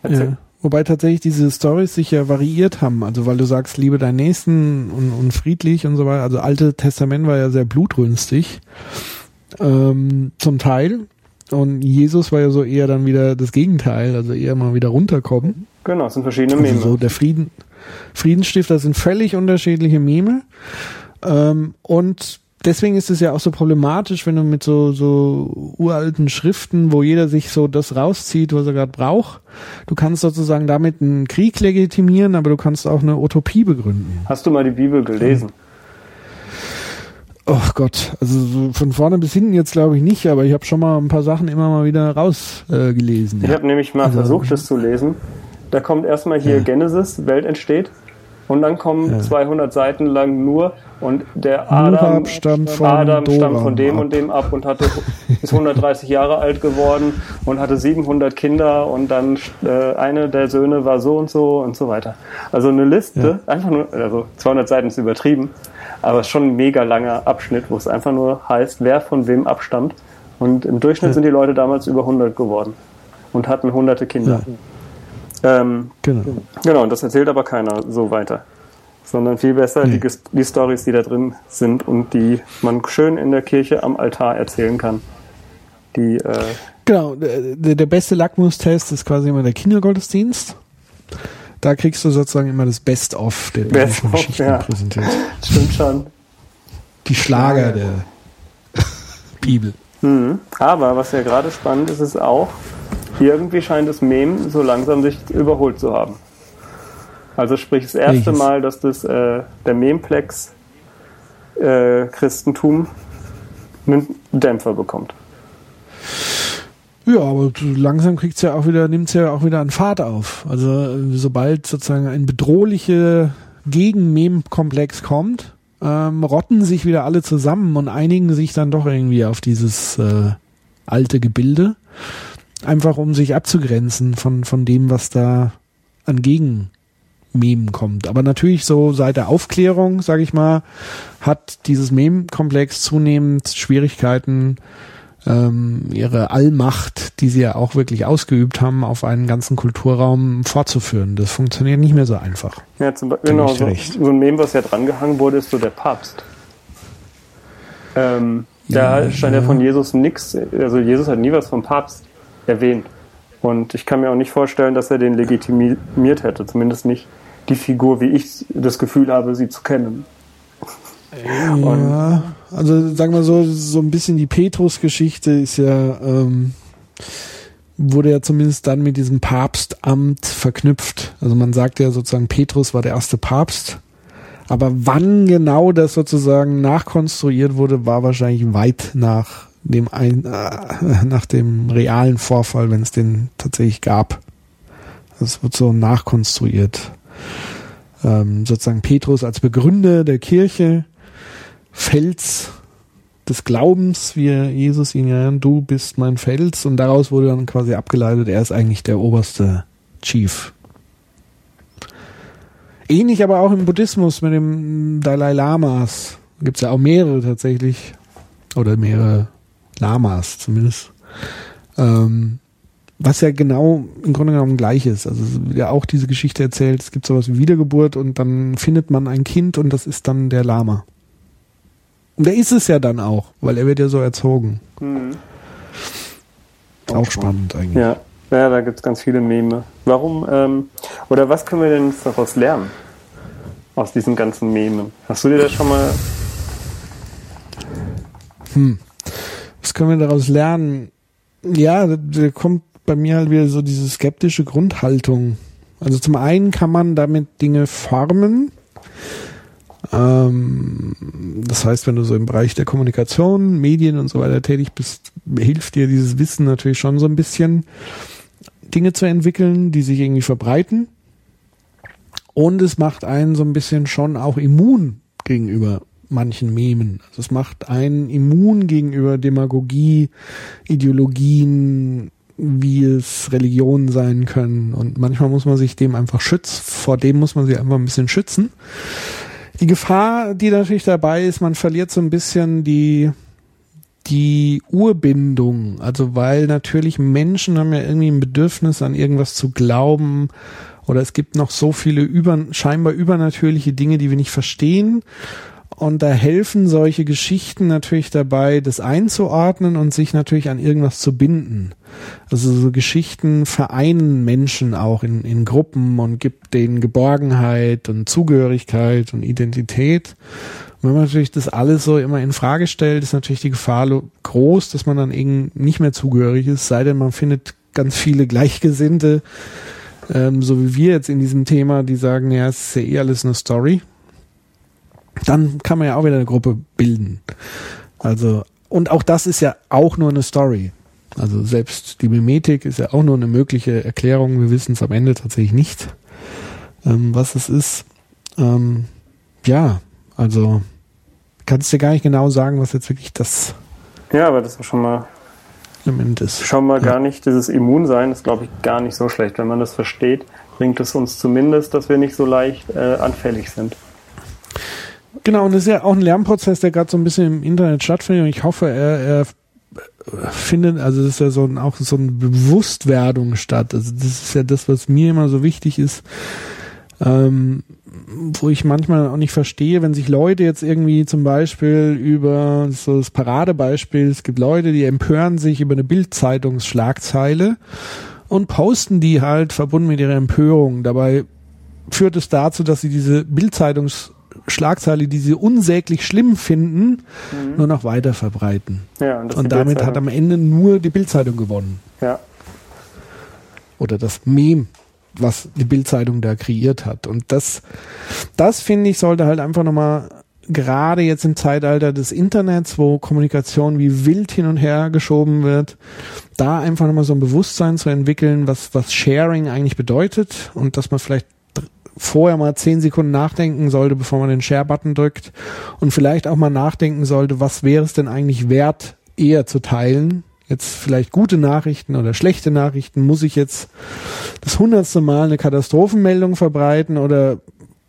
Ja. Wobei tatsächlich diese Stories sich ja variiert haben. Also weil du sagst, liebe deinen Nächsten und, und friedlich und so weiter. Also alte Testament war ja sehr blutrünstig. Ähm, zum Teil. Und Jesus war ja so eher dann wieder das Gegenteil, also eher mal wieder runterkommen. Genau, es sind verschiedene Meme. Also so der Frieden, Friedensstifter sind völlig unterschiedliche Meme. Ähm, und deswegen ist es ja auch so problematisch, wenn du mit so, so uralten Schriften, wo jeder sich so das rauszieht, was er gerade braucht, du kannst sozusagen damit einen Krieg legitimieren, aber du kannst auch eine Utopie begründen. Hast du mal die Bibel gelesen? Oh Gott, also so von vorne bis hinten jetzt glaube ich nicht, aber ich habe schon mal ein paar Sachen immer mal wieder rausgelesen. Äh, ich ja. habe nämlich mal also, versucht, das zu lesen. Da kommt erstmal hier ja. Genesis, Welt entsteht. Und dann kommen ja. 200 Seiten lang nur und der Adam stammt von, Adam stammt von dem ab. und dem ab und hatte, *laughs* ist 130 Jahre alt geworden und hatte 700 Kinder und dann äh, eine der Söhne war so und so und so weiter. Also eine Liste, ja. einfach nur, also 200 Seiten ist übertrieben, aber schon ein mega langer Abschnitt, wo es einfach nur heißt, wer von wem abstammt. Und im Durchschnitt ja. sind die Leute damals über 100 geworden und hatten hunderte Kinder. Ja. Ähm, genau. Genau, und das erzählt aber keiner so weiter. Sondern viel besser nee. die, die Stories, die da drin sind und die man schön in der Kirche am Altar erzählen kann. Die, äh, genau, der, der beste Lackmustest ist quasi immer der Kindergottesdienst. Da kriegst du sozusagen immer das Best-of der Best Geschichten ja. präsentiert. *laughs* Stimmt schon. Die Schlager der *laughs* Bibel. Mhm. Aber was ja gerade spannend ist, ist auch, irgendwie scheint das Mem so langsam sich überholt zu haben. Also sprich das erste Welches? Mal, dass das äh, der Memplex äh, Christentum einen Dämpfer bekommt. Ja, aber langsam kriegt's ja auch wieder, nimmt's ja auch wieder an Fahrt auf. Also sobald sozusagen ein bedrohlicher Gegen-Mem-Komplex kommt, ähm, rotten sich wieder alle zusammen und einigen sich dann doch irgendwie auf dieses äh, alte Gebilde einfach um sich abzugrenzen von, von dem, was da an Gegenmemen kommt. Aber natürlich so seit der Aufklärung, sage ich mal, hat dieses Mem-Komplex zunehmend Schwierigkeiten, ähm, ihre Allmacht, die sie ja auch wirklich ausgeübt haben, auf einen ganzen Kulturraum fortzuführen. Das funktioniert nicht mehr so einfach. Ja, zum Beispiel, genau, so, so, ein Mem, was ja drangehangen wurde, ist so der Papst. Ähm, da ja, stand ja von Jesus nichts, also Jesus hat nie was vom Papst erwähnt. Und ich kann mir auch nicht vorstellen, dass er den legitimiert hätte, zumindest nicht die Figur, wie ich das Gefühl habe, sie zu kennen. Ja, also sagen wir so, so ein bisschen die Petrus-Geschichte ist ja, ähm, wurde ja zumindest dann mit diesem Papstamt verknüpft. Also man sagt ja sozusagen, Petrus war der erste Papst. Aber wann genau das sozusagen nachkonstruiert wurde, war wahrscheinlich weit nach dem ein, äh, nach dem realen Vorfall, wenn es den tatsächlich gab. Das wird so nachkonstruiert. Ähm, sozusagen Petrus als Begründer der Kirche, Fels des Glaubens, wie Jesus ihn ja, du bist mein Fels, und daraus wurde dann quasi abgeleitet, er ist eigentlich der oberste Chief. Ähnlich aber auch im Buddhismus mit dem Dalai Lamas. Gibt es ja auch mehrere tatsächlich. Oder mehrere Lamas zumindest. Ähm, was ja genau im Grunde genommen gleich ist. Also ja auch diese Geschichte erzählt, es gibt sowas wie Wiedergeburt und dann findet man ein Kind und das ist dann der Lama. Und der ist es ja dann auch, weil er wird ja so erzogen. Mhm. Auch, auch spannend eigentlich. Ja, ja da gibt es ganz viele Meme. Warum, ähm, oder was können wir denn daraus lernen? Aus diesen ganzen Memen. Hast du dir das schon mal... Hm. Was können wir daraus lernen? Ja, da kommt bei mir halt wieder so diese skeptische Grundhaltung. Also zum einen kann man damit Dinge formen. Ähm, das heißt, wenn du so im Bereich der Kommunikation, Medien und so weiter tätig bist, hilft dir dieses Wissen natürlich schon so ein bisschen, Dinge zu entwickeln, die sich irgendwie verbreiten. Und es macht einen so ein bisschen schon auch immun gegenüber manchen Memen. Also es macht einen immun gegenüber Demagogie, Ideologien, wie es Religionen sein können. Und manchmal muss man sich dem einfach schützen. Vor dem muss man sich einfach ein bisschen schützen. Die Gefahr, die natürlich dabei ist, man verliert so ein bisschen die, die Urbindung. Also weil natürlich Menschen haben ja irgendwie ein Bedürfnis an irgendwas zu glauben oder es gibt noch so viele über, scheinbar übernatürliche Dinge, die wir nicht verstehen. Und da helfen solche Geschichten natürlich dabei, das einzuordnen und sich natürlich an irgendwas zu binden. Also so Geschichten vereinen Menschen auch in, in Gruppen und gibt denen Geborgenheit und Zugehörigkeit und Identität. Und wenn man natürlich das alles so immer in Frage stellt, ist natürlich die Gefahr groß, dass man dann eben nicht mehr zugehörig ist, sei denn man findet ganz viele Gleichgesinnte, ähm, so wie wir jetzt in diesem Thema, die sagen, ja, es ist ja eh alles eine Story dann kann man ja auch wieder eine Gruppe bilden. Also, und auch das ist ja auch nur eine Story. Also selbst die Mimetik ist ja auch nur eine mögliche Erklärung. Wir wissen es am Ende tatsächlich nicht, ähm, was es ist. Ähm, ja, also kannst du dir gar nicht genau sagen, was jetzt wirklich das. Ja, aber das ist schon mal Element ist. Schon mal ja. gar nicht, dieses Immunsein ist, glaube ich, gar nicht so schlecht. Wenn man das versteht, bringt es uns zumindest, dass wir nicht so leicht äh, anfällig sind. Genau, und das ist ja auch ein Lernprozess, der gerade so ein bisschen im Internet stattfindet. Und ich hoffe, er, er findet, also das ist ja so ein, auch so eine Bewusstwerdung statt. Also das ist ja das, was mir immer so wichtig ist. Ähm, wo ich manchmal auch nicht verstehe, wenn sich Leute jetzt irgendwie zum Beispiel über so das Paradebeispiel, es gibt Leute, die empören sich über eine Bildzeitungsschlagzeile und posten die halt verbunden mit ihrer Empörung. Dabei führt es dazu, dass sie diese Bildzeitungsschlagzeile, die sie unsäglich schlimm finden, mhm. nur noch weiter verbreiten. Ja, und, und damit hat am Ende nur die Bildzeitung gewonnen. Ja. Oder das Mem was die Bildzeitung da kreiert hat. Und das, das finde ich, sollte halt einfach nochmal gerade jetzt im Zeitalter des Internets, wo Kommunikation wie wild hin und her geschoben wird, da einfach nochmal so ein Bewusstsein zu entwickeln, was, was Sharing eigentlich bedeutet und dass man vielleicht vorher mal zehn Sekunden nachdenken sollte, bevor man den Share-Button drückt und vielleicht auch mal nachdenken sollte, was wäre es denn eigentlich wert, eher zu teilen, jetzt vielleicht gute Nachrichten oder schlechte Nachrichten? Muss ich jetzt das hundertste Mal eine Katastrophenmeldung verbreiten oder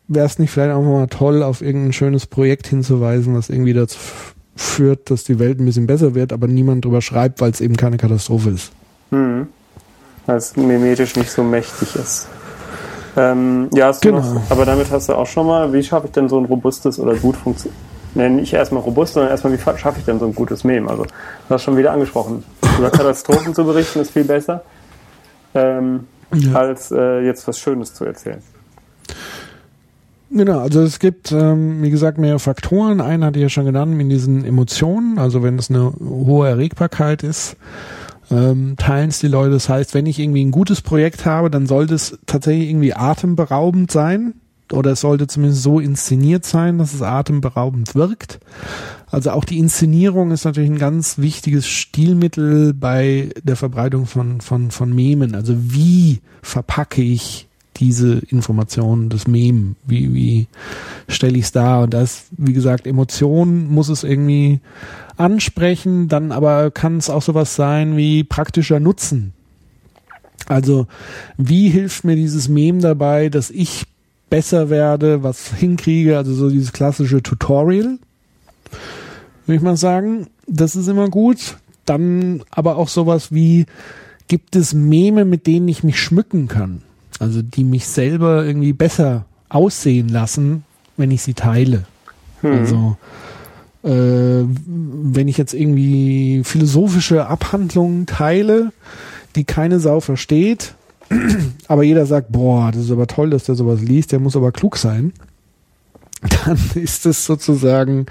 wäre es nicht vielleicht auch mal toll, auf irgendein schönes Projekt hinzuweisen, was irgendwie dazu führt, dass die Welt ein bisschen besser wird, aber niemand drüber schreibt, weil es eben keine Katastrophe ist. Hm. Weil es mimetisch nicht so mächtig ist. Ähm, ja, hast genau. noch, aber damit hast du auch schon mal, wie schaffe ich denn so ein robustes oder gut funktionierendes nenne ich erstmal robust, sondern erstmal, wie schaffe ich denn so ein gutes Meme? Also, du hast schon wieder angesprochen. Über *laughs* Katastrophen zu berichten ist viel besser, ähm, ja. als äh, jetzt was Schönes zu erzählen. Genau, also es gibt, ähm, wie gesagt, mehrere Faktoren. Einen hatte ich ja schon genannt, in diesen Emotionen. Also wenn es eine hohe Erregbarkeit ist, ähm, teilen es die Leute. Das heißt, wenn ich irgendwie ein gutes Projekt habe, dann sollte es tatsächlich irgendwie atemberaubend sein oder es sollte zumindest so inszeniert sein, dass es atemberaubend wirkt. Also auch die Inszenierung ist natürlich ein ganz wichtiges Stilmittel bei der Verbreitung von, von, von Memen. Also wie verpacke ich diese Informationen des Mem? Wie, wie stelle ich es dar? Und das, wie gesagt, Emotionen muss es irgendwie ansprechen, dann aber kann es auch sowas sein wie praktischer Nutzen. Also, wie hilft mir dieses Mem dabei, dass ich besser werde, was hinkriege, also so dieses klassische Tutorial, würde ich mal sagen. Das ist immer gut. Dann aber auch sowas wie, gibt es Meme, mit denen ich mich schmücken kann? Also die mich selber irgendwie besser aussehen lassen, wenn ich sie teile. Hm. Also äh, wenn ich jetzt irgendwie philosophische Abhandlungen teile, die keine Sau versteht, *clears throat* aber jeder sagt, boah, das ist aber toll, dass der sowas liest, der muss aber klug sein, *laughs* dann ist es sozusagen,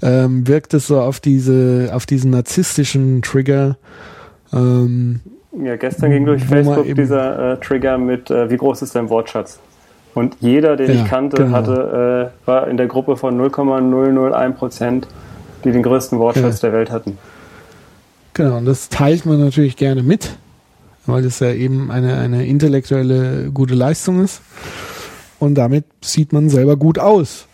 ähm, wirkt es so auf diese, auf diesen narzisstischen Trigger. Ähm, ja, gestern ging durch Facebook dieser äh, Trigger mit, äh, wie groß ist dein Wortschatz? Und jeder, den ja, ich kannte, genau. hatte, äh, war in der Gruppe von 0,001 Prozent, die den größten Wortschatz ja. der Welt hatten. Genau, und das teilt man natürlich gerne mit weil das ja eben eine, eine intellektuelle gute Leistung ist. Und damit sieht man selber gut aus.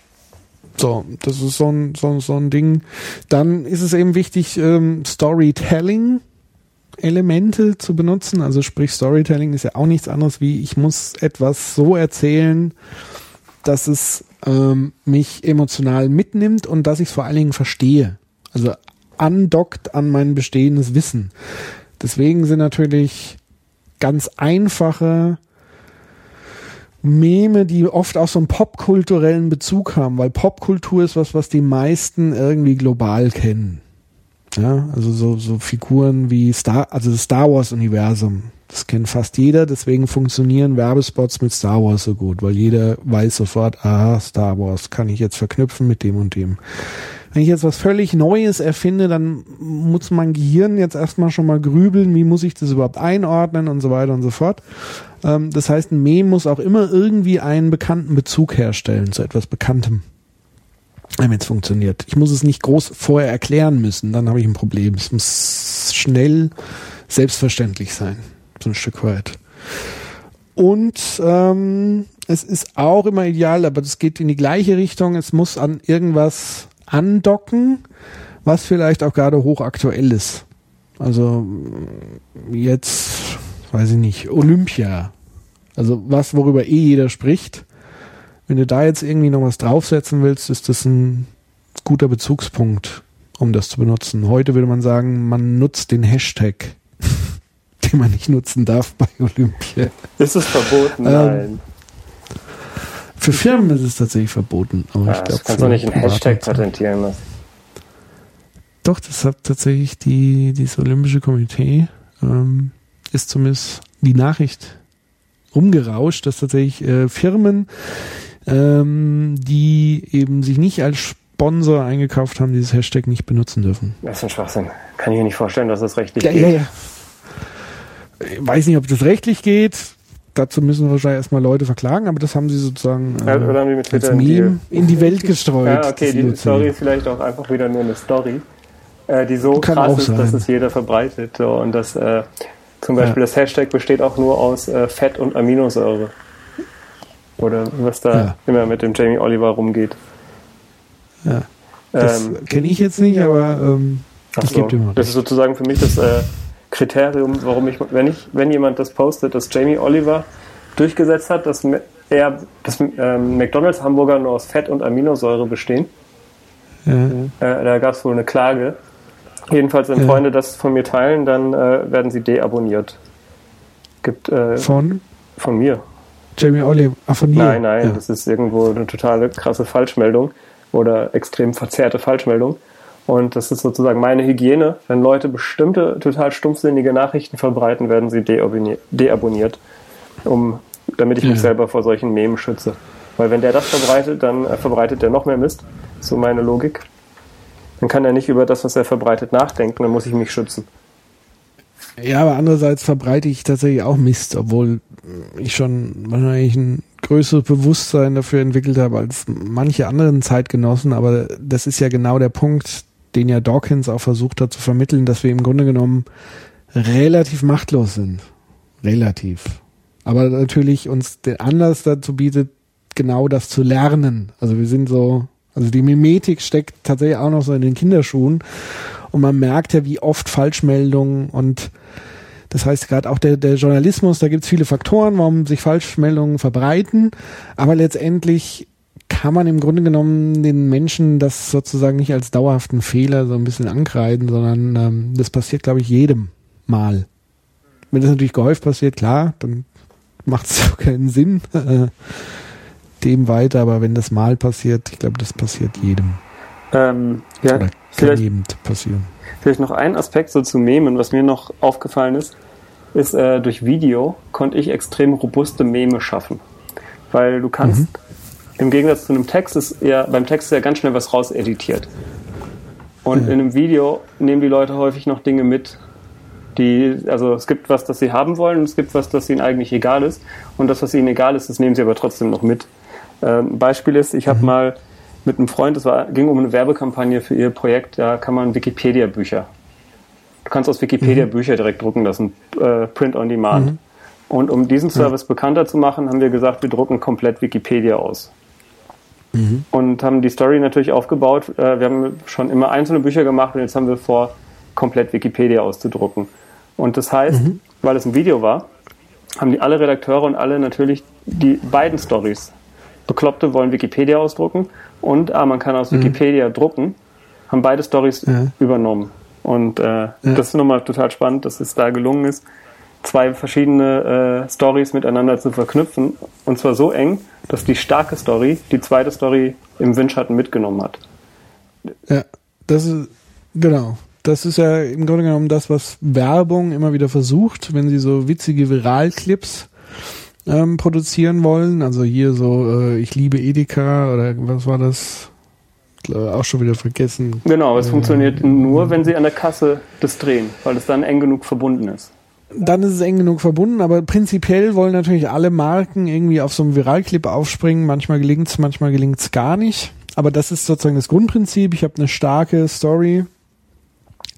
So, das ist so ein, so, so ein Ding. Dann ist es eben wichtig, ähm, Storytelling Elemente zu benutzen. Also sprich, Storytelling ist ja auch nichts anderes wie, ich muss etwas so erzählen, dass es ähm, mich emotional mitnimmt und dass ich es vor allen Dingen verstehe. Also andockt an mein bestehendes Wissen. Deswegen sind natürlich ganz einfache Meme, die oft auch so einen popkulturellen Bezug haben, weil Popkultur ist was, was die meisten irgendwie global kennen. Ja, also so, so Figuren wie Star, also das Star Wars Universum. Das kennt fast jeder, deswegen funktionieren Werbespots mit Star Wars so gut, weil jeder weiß sofort, ah, Star Wars kann ich jetzt verknüpfen mit dem und dem. Wenn ich jetzt was völlig Neues erfinde, dann muss mein Gehirn jetzt erstmal schon mal grübeln, wie muss ich das überhaupt einordnen und so weiter und so fort. Ähm, das heißt, ein Meme muss auch immer irgendwie einen bekannten Bezug herstellen zu etwas Bekanntem. Damit es funktioniert. Ich muss es nicht groß vorher erklären müssen, dann habe ich ein Problem. Es muss schnell selbstverständlich sein, so ein Stück weit. Und ähm, es ist auch immer ideal, aber das geht in die gleiche Richtung. Es muss an irgendwas andocken, was vielleicht auch gerade hochaktuell ist. Also jetzt, weiß ich nicht, Olympia. Also was, worüber eh jeder spricht. Wenn du da jetzt irgendwie noch was draufsetzen willst, ist das ein guter Bezugspunkt, um das zu benutzen. Heute würde man sagen, man nutzt den Hashtag, *laughs* den man nicht nutzen darf bei Olympia. Ist es verboten? Ähm, Nein. Für Firmen ist es tatsächlich verboten. Aber ja, ich glaub, das kannst du nicht einen Hashtag patentieren lassen. Doch, das hat tatsächlich die, dieses Olympische Komitee, ähm, ist zumindest die Nachricht rumgerauscht, dass tatsächlich äh, Firmen, ähm, die eben sich nicht als Sponsor eingekauft haben, dieses Hashtag nicht benutzen dürfen. Das ist ein Schwachsinn. Kann ich mir nicht vorstellen, dass das rechtlich ja, geht. Ja, ja. Ich weiß nicht, ob das rechtlich geht dazu müssen wahrscheinlich erstmal Leute verklagen, aber das haben sie sozusagen äh, ja, haben die mit als Meme in die Welt gestreut. Ja, okay, die Story ist vielleicht auch einfach wieder nur eine Story, äh, die so Kann krass ist, sein. dass es jeder verbreitet. So, und das äh, zum Beispiel ja. das Hashtag besteht auch nur aus äh, Fett und Aminosäure. Oder was da ja. immer mit dem Jamie Oliver rumgeht. Ja. Das ähm, kenne ich jetzt nicht, aber ähm, das, so. das ist sozusagen für mich das äh, Kriterium, warum ich, wenn ich, wenn jemand das postet, dass Jamie Oliver durchgesetzt hat, dass er, dass ähm, McDonalds Hamburger nur aus Fett und Aminosäure bestehen. Ja. Äh, da gab es wohl eine Klage. Jedenfalls, wenn ja. Freunde das von mir teilen, dann äh, werden sie deabonniert. Gibt, äh, von? Von mir. Jamie Oliver, ah, von dir? Nein, nein, ja. das ist irgendwo eine totale krasse Falschmeldung oder extrem verzerrte Falschmeldung. Und das ist sozusagen meine Hygiene. Wenn Leute bestimmte total stumpfsinnige Nachrichten verbreiten, werden sie deabonniert, um, damit ich mich ja. selber vor solchen Memen schütze. Weil wenn der das verbreitet, dann äh, verbreitet der noch mehr Mist. So meine Logik. Dann kann er nicht über das, was er verbreitet, nachdenken, dann muss ich mich schützen. Ja, aber andererseits verbreite ich tatsächlich auch Mist, obwohl ich schon wahrscheinlich ein größeres Bewusstsein dafür entwickelt habe als manche anderen Zeitgenossen. Aber das ist ja genau der Punkt, den ja Dawkins auch versucht hat zu vermitteln, dass wir im Grunde genommen relativ machtlos sind. Relativ. Aber natürlich uns den Anlass dazu bietet, genau das zu lernen. Also wir sind so, also die Mimetik steckt tatsächlich auch noch so in den Kinderschuhen und man merkt ja, wie oft Falschmeldungen und das heißt gerade auch der, der Journalismus, da gibt es viele Faktoren, warum sich Falschmeldungen verbreiten, aber letztendlich kann man im Grunde genommen den Menschen das sozusagen nicht als dauerhaften Fehler so ein bisschen ankreiden, sondern ähm, das passiert, glaube ich, jedem Mal. Wenn das natürlich gehäuft passiert, klar, dann macht es *laughs* keinen Sinn, *laughs* dem weiter, aber wenn das mal passiert, ich glaube, das passiert jedem. Ähm, ja, Oder kann jedem passieren. Vielleicht noch ein Aspekt so zu Memen, was mir noch aufgefallen ist, ist, äh, durch Video konnte ich extrem robuste Meme schaffen. Weil du kannst mhm im Gegensatz zu einem Text ist ja, beim Text ist ja ganz schnell was rauseditiert. Und mhm. in einem Video nehmen die Leute häufig noch Dinge mit, die, also es gibt was, das sie haben wollen und es gibt was, das ihnen eigentlich egal ist. Und das, was ihnen egal ist, das nehmen sie aber trotzdem noch mit. Ähm, Beispiel ist, ich habe mhm. mal mit einem Freund, es war, ging um eine Werbekampagne für ihr Projekt, da kann man Wikipedia-Bücher. Du kannst aus Wikipedia mhm. Bücher direkt drucken lassen, äh, Print on Demand. Mhm. Und um diesen Service bekannter zu machen, haben wir gesagt, wir drucken komplett Wikipedia aus mhm. und haben die Story natürlich aufgebaut. Äh, wir haben schon immer einzelne Bücher gemacht und jetzt haben wir vor, komplett Wikipedia auszudrucken. Und das heißt, mhm. weil es ein Video war, haben die alle Redakteure und alle natürlich die beiden Stories. Bekloppte wollen Wikipedia ausdrucken und ah, man kann aus mhm. Wikipedia drucken, haben beide Stories ja. übernommen. Und äh, ja. das ist nochmal total spannend, dass es da gelungen ist, zwei verschiedene äh, Stories miteinander zu verknüpfen. Und zwar so eng, dass die starke Story die zweite Story im Windschatten mitgenommen hat. Ja, das ist, genau. Das ist ja im Grunde genommen das, was Werbung immer wieder versucht, wenn sie so witzige Viralclips ähm, produzieren wollen. Also hier so, äh, ich liebe Edeka oder was war das? Auch schon wieder vergessen. Genau, es äh, funktioniert nur, wenn sie an der Kasse das drehen, weil es dann eng genug verbunden ist dann ist es eng genug verbunden, aber prinzipiell wollen natürlich alle Marken irgendwie auf so einem Viralclip aufspringen. Manchmal gelingt es, manchmal gelingt es gar nicht. Aber das ist sozusagen das Grundprinzip. Ich habe eine starke Story,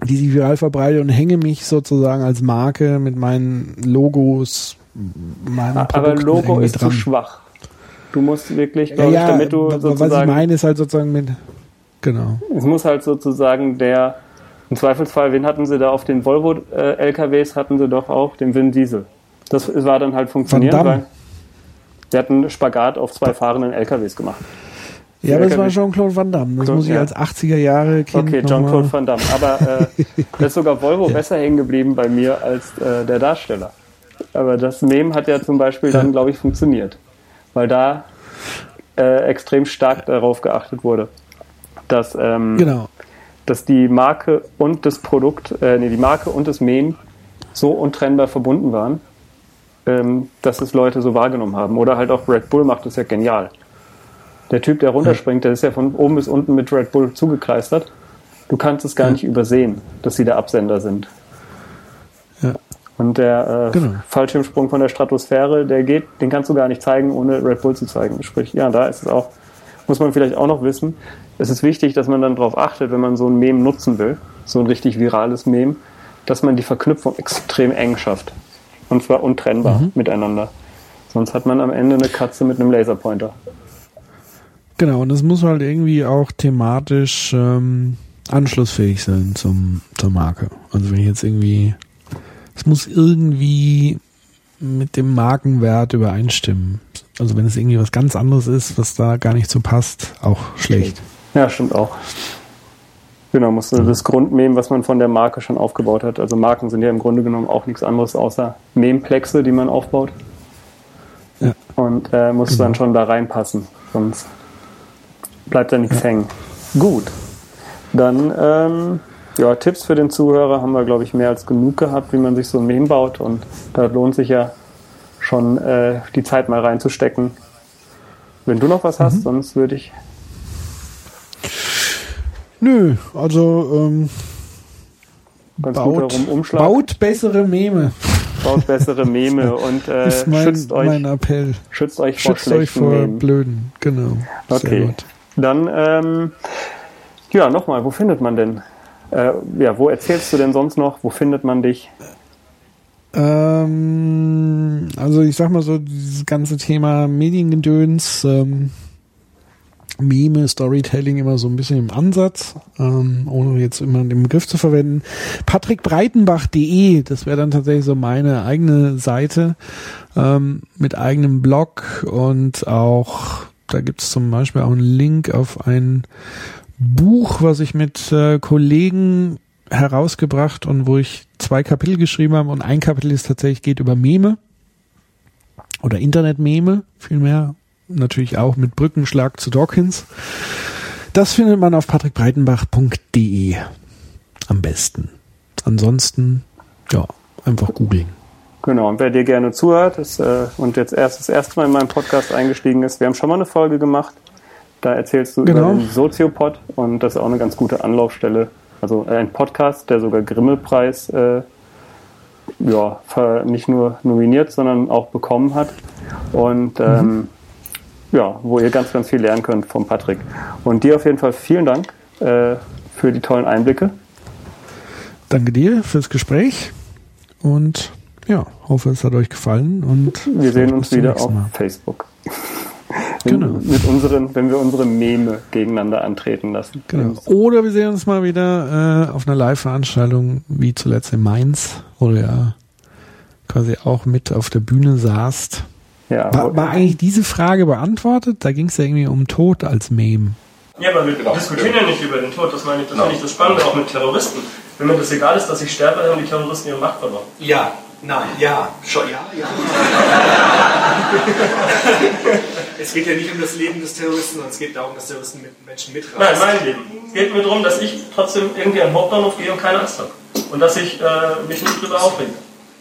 die sich viral verbreitet und hänge mich sozusagen als Marke mit meinen Logos, meinen Aber Logo ist dran. zu schwach. Du musst wirklich, glaube ja, ich, damit du sozusagen... Was ich meine, ist halt sozusagen mit... Genau. Es muss halt sozusagen der... Im Zweifelsfall, wen hatten sie da auf den Volvo-LKWs? Hatten sie doch auch den Vin Diesel. Das war dann halt funktioniert, weil... Wir hatten Spagat auf zwei fahrenden LKWs gemacht. Ja, aber es war Jean-Claude Van Damme. Das Claude, muss ich ja. als 80er Jahre Kind Okay, Jean-Claude Van Damme. Aber äh, *laughs* da ist sogar Volvo ja. besser hängen geblieben bei mir als äh, der Darsteller. Aber das Meme hat ja zum Beispiel dann, glaube ich, funktioniert. Weil da äh, extrem stark darauf geachtet wurde, dass, ähm, genau. dass die Marke und das Produkt, äh, nee, die Marke und das Meme so untrennbar verbunden waren, ähm, dass es Leute so wahrgenommen haben. Oder halt auch Red Bull macht das ja genial. Der Typ, der runterspringt, der ist ja von oben bis unten mit Red Bull zugekleistert. Du kannst es gar nicht übersehen, dass sie der Absender sind. Und der äh, genau. Fallschirmsprung von der Stratosphäre, der geht, den kannst du gar nicht zeigen, ohne Red Bull zu zeigen. Sprich, ja, da ist es auch, muss man vielleicht auch noch wissen. Es ist wichtig, dass man dann darauf achtet, wenn man so ein Meme nutzen will, so ein richtig virales Meme, dass man die Verknüpfung extrem eng schafft. Und zwar untrennbar mhm. miteinander. Sonst hat man am Ende eine Katze mit einem Laserpointer. Genau, und es muss halt irgendwie auch thematisch ähm, anschlussfähig sein zum, zur Marke. Also wenn ich jetzt irgendwie, es muss irgendwie mit dem Markenwert übereinstimmen. Also wenn es irgendwie was ganz anderes ist, was da gar nicht so passt, auch schlecht. Ja, stimmt auch. Genau, muss ja. das Grundmem, was man von der Marke schon aufgebaut hat. Also Marken sind ja im Grunde genommen auch nichts anderes außer Memplexe, die man aufbaut. Ja. Und äh, muss genau. dann schon da reinpassen. Sonst bleibt da nichts hängen. Gut. Dann, ähm, ja, Tipps für den Zuhörer haben wir, glaube ich, mehr als genug gehabt, wie man sich so ein Meme baut. Und da lohnt sich ja schon äh, die Zeit mal reinzustecken. Wenn du noch was hast, mhm. sonst würde ich. Nö, also ähm, Ganz baut, baut bessere Meme. Baut bessere Meme *laughs* und äh, mein, schützt euch. Mein Appell. Schützt euch vor schützt euch vor Memen. blöden, genau. Okay. Dann, ähm, ja, nochmal, wo findet man denn? Äh, ja, wo erzählst du denn sonst noch? Wo findet man dich? Ähm, also ich sag mal so, dieses ganze Thema Mediengedöns, ähm, Meme, Storytelling immer so ein bisschen im Ansatz, ähm, ohne jetzt immer den Begriff zu verwenden. patrickbreitenbach.de, das wäre dann tatsächlich so meine eigene Seite ähm, mit eigenem Blog und auch da gibt es zum Beispiel auch einen Link auf ein Buch, was ich mit äh, Kollegen herausgebracht und wo ich zwei Kapitel geschrieben habe und ein Kapitel ist tatsächlich geht über Meme oder Internet-Meme, vielmehr natürlich auch mit Brückenschlag zu Dawkins. Das findet man auf patrickbreitenbach.de am besten. Ansonsten, ja, einfach googeln. Genau, und wer dir gerne zuhört ist, äh, und jetzt erst das erste Mal in meinem Podcast eingestiegen ist, wir haben schon mal eine Folge gemacht. Da erzählst du genau. über den Soziopod und das ist auch eine ganz gute Anlaufstelle. Also äh, ein Podcast, der sogar Grimme-Preis äh, ja, nicht nur nominiert, sondern auch bekommen hat. Und ähm, mhm. ja, wo ihr ganz, ganz viel lernen könnt vom Patrick. Und dir auf jeden Fall vielen Dank äh, für die tollen Einblicke. Danke dir fürs Gespräch und ja, hoffe, es hat euch gefallen und wir sehen uns wieder auf. Facebook. Genau. Mit unseren, wenn wir unsere Meme gegeneinander antreten lassen. Genau. Oder wir sehen uns mal wieder äh, auf einer Live-Veranstaltung, wie zuletzt in Mainz, wo du ja quasi auch mit auf der Bühne saßt. Ja, war, war eigentlich diese Frage beantwortet? Da ging es ja irgendwie um Tod als Meme. Ja, aber wir genau. diskutieren ja nicht über den Tod, das meine ich, das genau. finde ich das Spannende, auch mit Terroristen. Wenn mir das egal ist, dass ich sterbe, haben die Terroristen ihre Macht verloren. Ja, Nein, ja, schon, ja, ja. *laughs* es geht ja nicht um das Leben des Terroristen, sondern es geht darum, dass Terroristen mit Menschen mitreißen. Nein, mein Leben. Es geht mir darum, dass ich trotzdem irgendwie an den Hauptbahnhof gehe und keine Angst habe. Und dass ich äh, mich nicht drüber aufrege.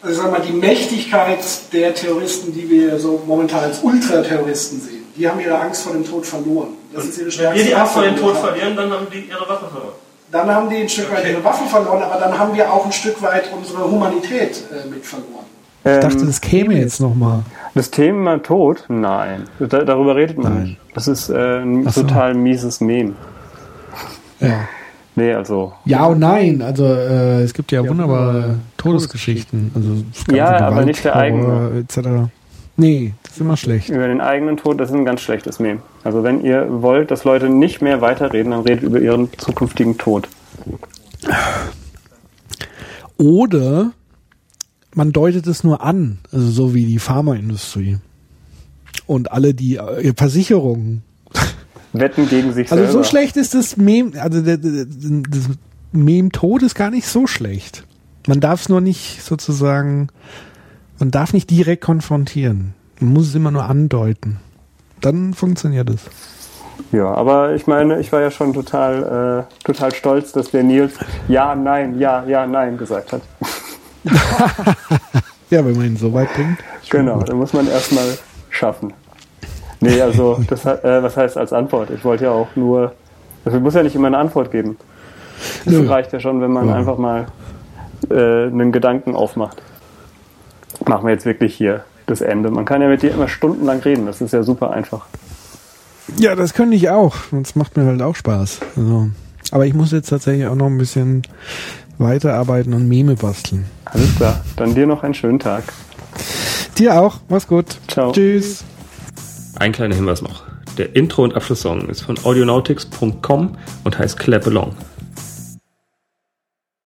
Also sag mal, die Mächtigkeit der Terroristen, die wir so momentan als Ultraterroristen sehen, die haben ihre Angst vor dem Tod verloren. Das ist ihre Wenn wir die Angst vor dem Tod verlieren, dann haben die ihre Waffe verloren dann haben die ein Stück weit ihre Waffen verloren, aber dann haben wir auch ein Stück weit unsere Humanität äh, mit verloren. Ich dachte, das käme jetzt nochmal. Das Thema Tod? Nein. Da, darüber redet man Nein. nicht. Das ist äh, ein so. total mieses Meme. Ja. Nee, also. Ja und nein. Also äh, es gibt ja, ja wunderbare Todesgeschichten. Also ja, aber nicht der eigene. Etc. Nee, das ist immer schlecht. Über den eigenen Tod, das ist ein ganz schlechtes Meme. Also wenn ihr wollt, dass Leute nicht mehr weiterreden, dann redet über ihren zukünftigen Tod. Oder man deutet es nur an, also so wie die Pharmaindustrie. Und alle die äh, Versicherungen. Wetten gegen sich also selber. so schlecht ist das Meme, also das Meme Tod ist gar nicht so schlecht. Man darf es nur nicht sozusagen, man darf nicht direkt konfrontieren. Man muss es immer nur andeuten. Dann funktioniert es. Ja, aber ich meine, ich war ja schon total, äh, total stolz, dass der Nils ja, nein, ja, ja, nein gesagt hat. *laughs* ja, wenn man ihn so weit bringt. Genau, da muss man erstmal schaffen. Nee, also, das, äh, was heißt als Antwort? Ich wollte ja auch nur, also muss ja nicht immer eine Antwort geben. Das reicht ja schon, wenn man ja. einfach mal äh, einen Gedanken aufmacht. Machen wir jetzt wirklich hier das Ende. Man kann ja mit dir immer stundenlang reden, das ist ja super einfach. Ja, das könnte ich auch. Das macht mir halt auch Spaß. Also, aber ich muss jetzt tatsächlich auch noch ein bisschen weiterarbeiten und Meme basteln. Alles klar. Dann dir noch einen schönen Tag. Dir auch. Mach's gut. Ciao. Tschüss. Ein kleiner Hinweis noch. Der Intro- und Abschlusssong ist von audionautics.com und heißt Clap Along.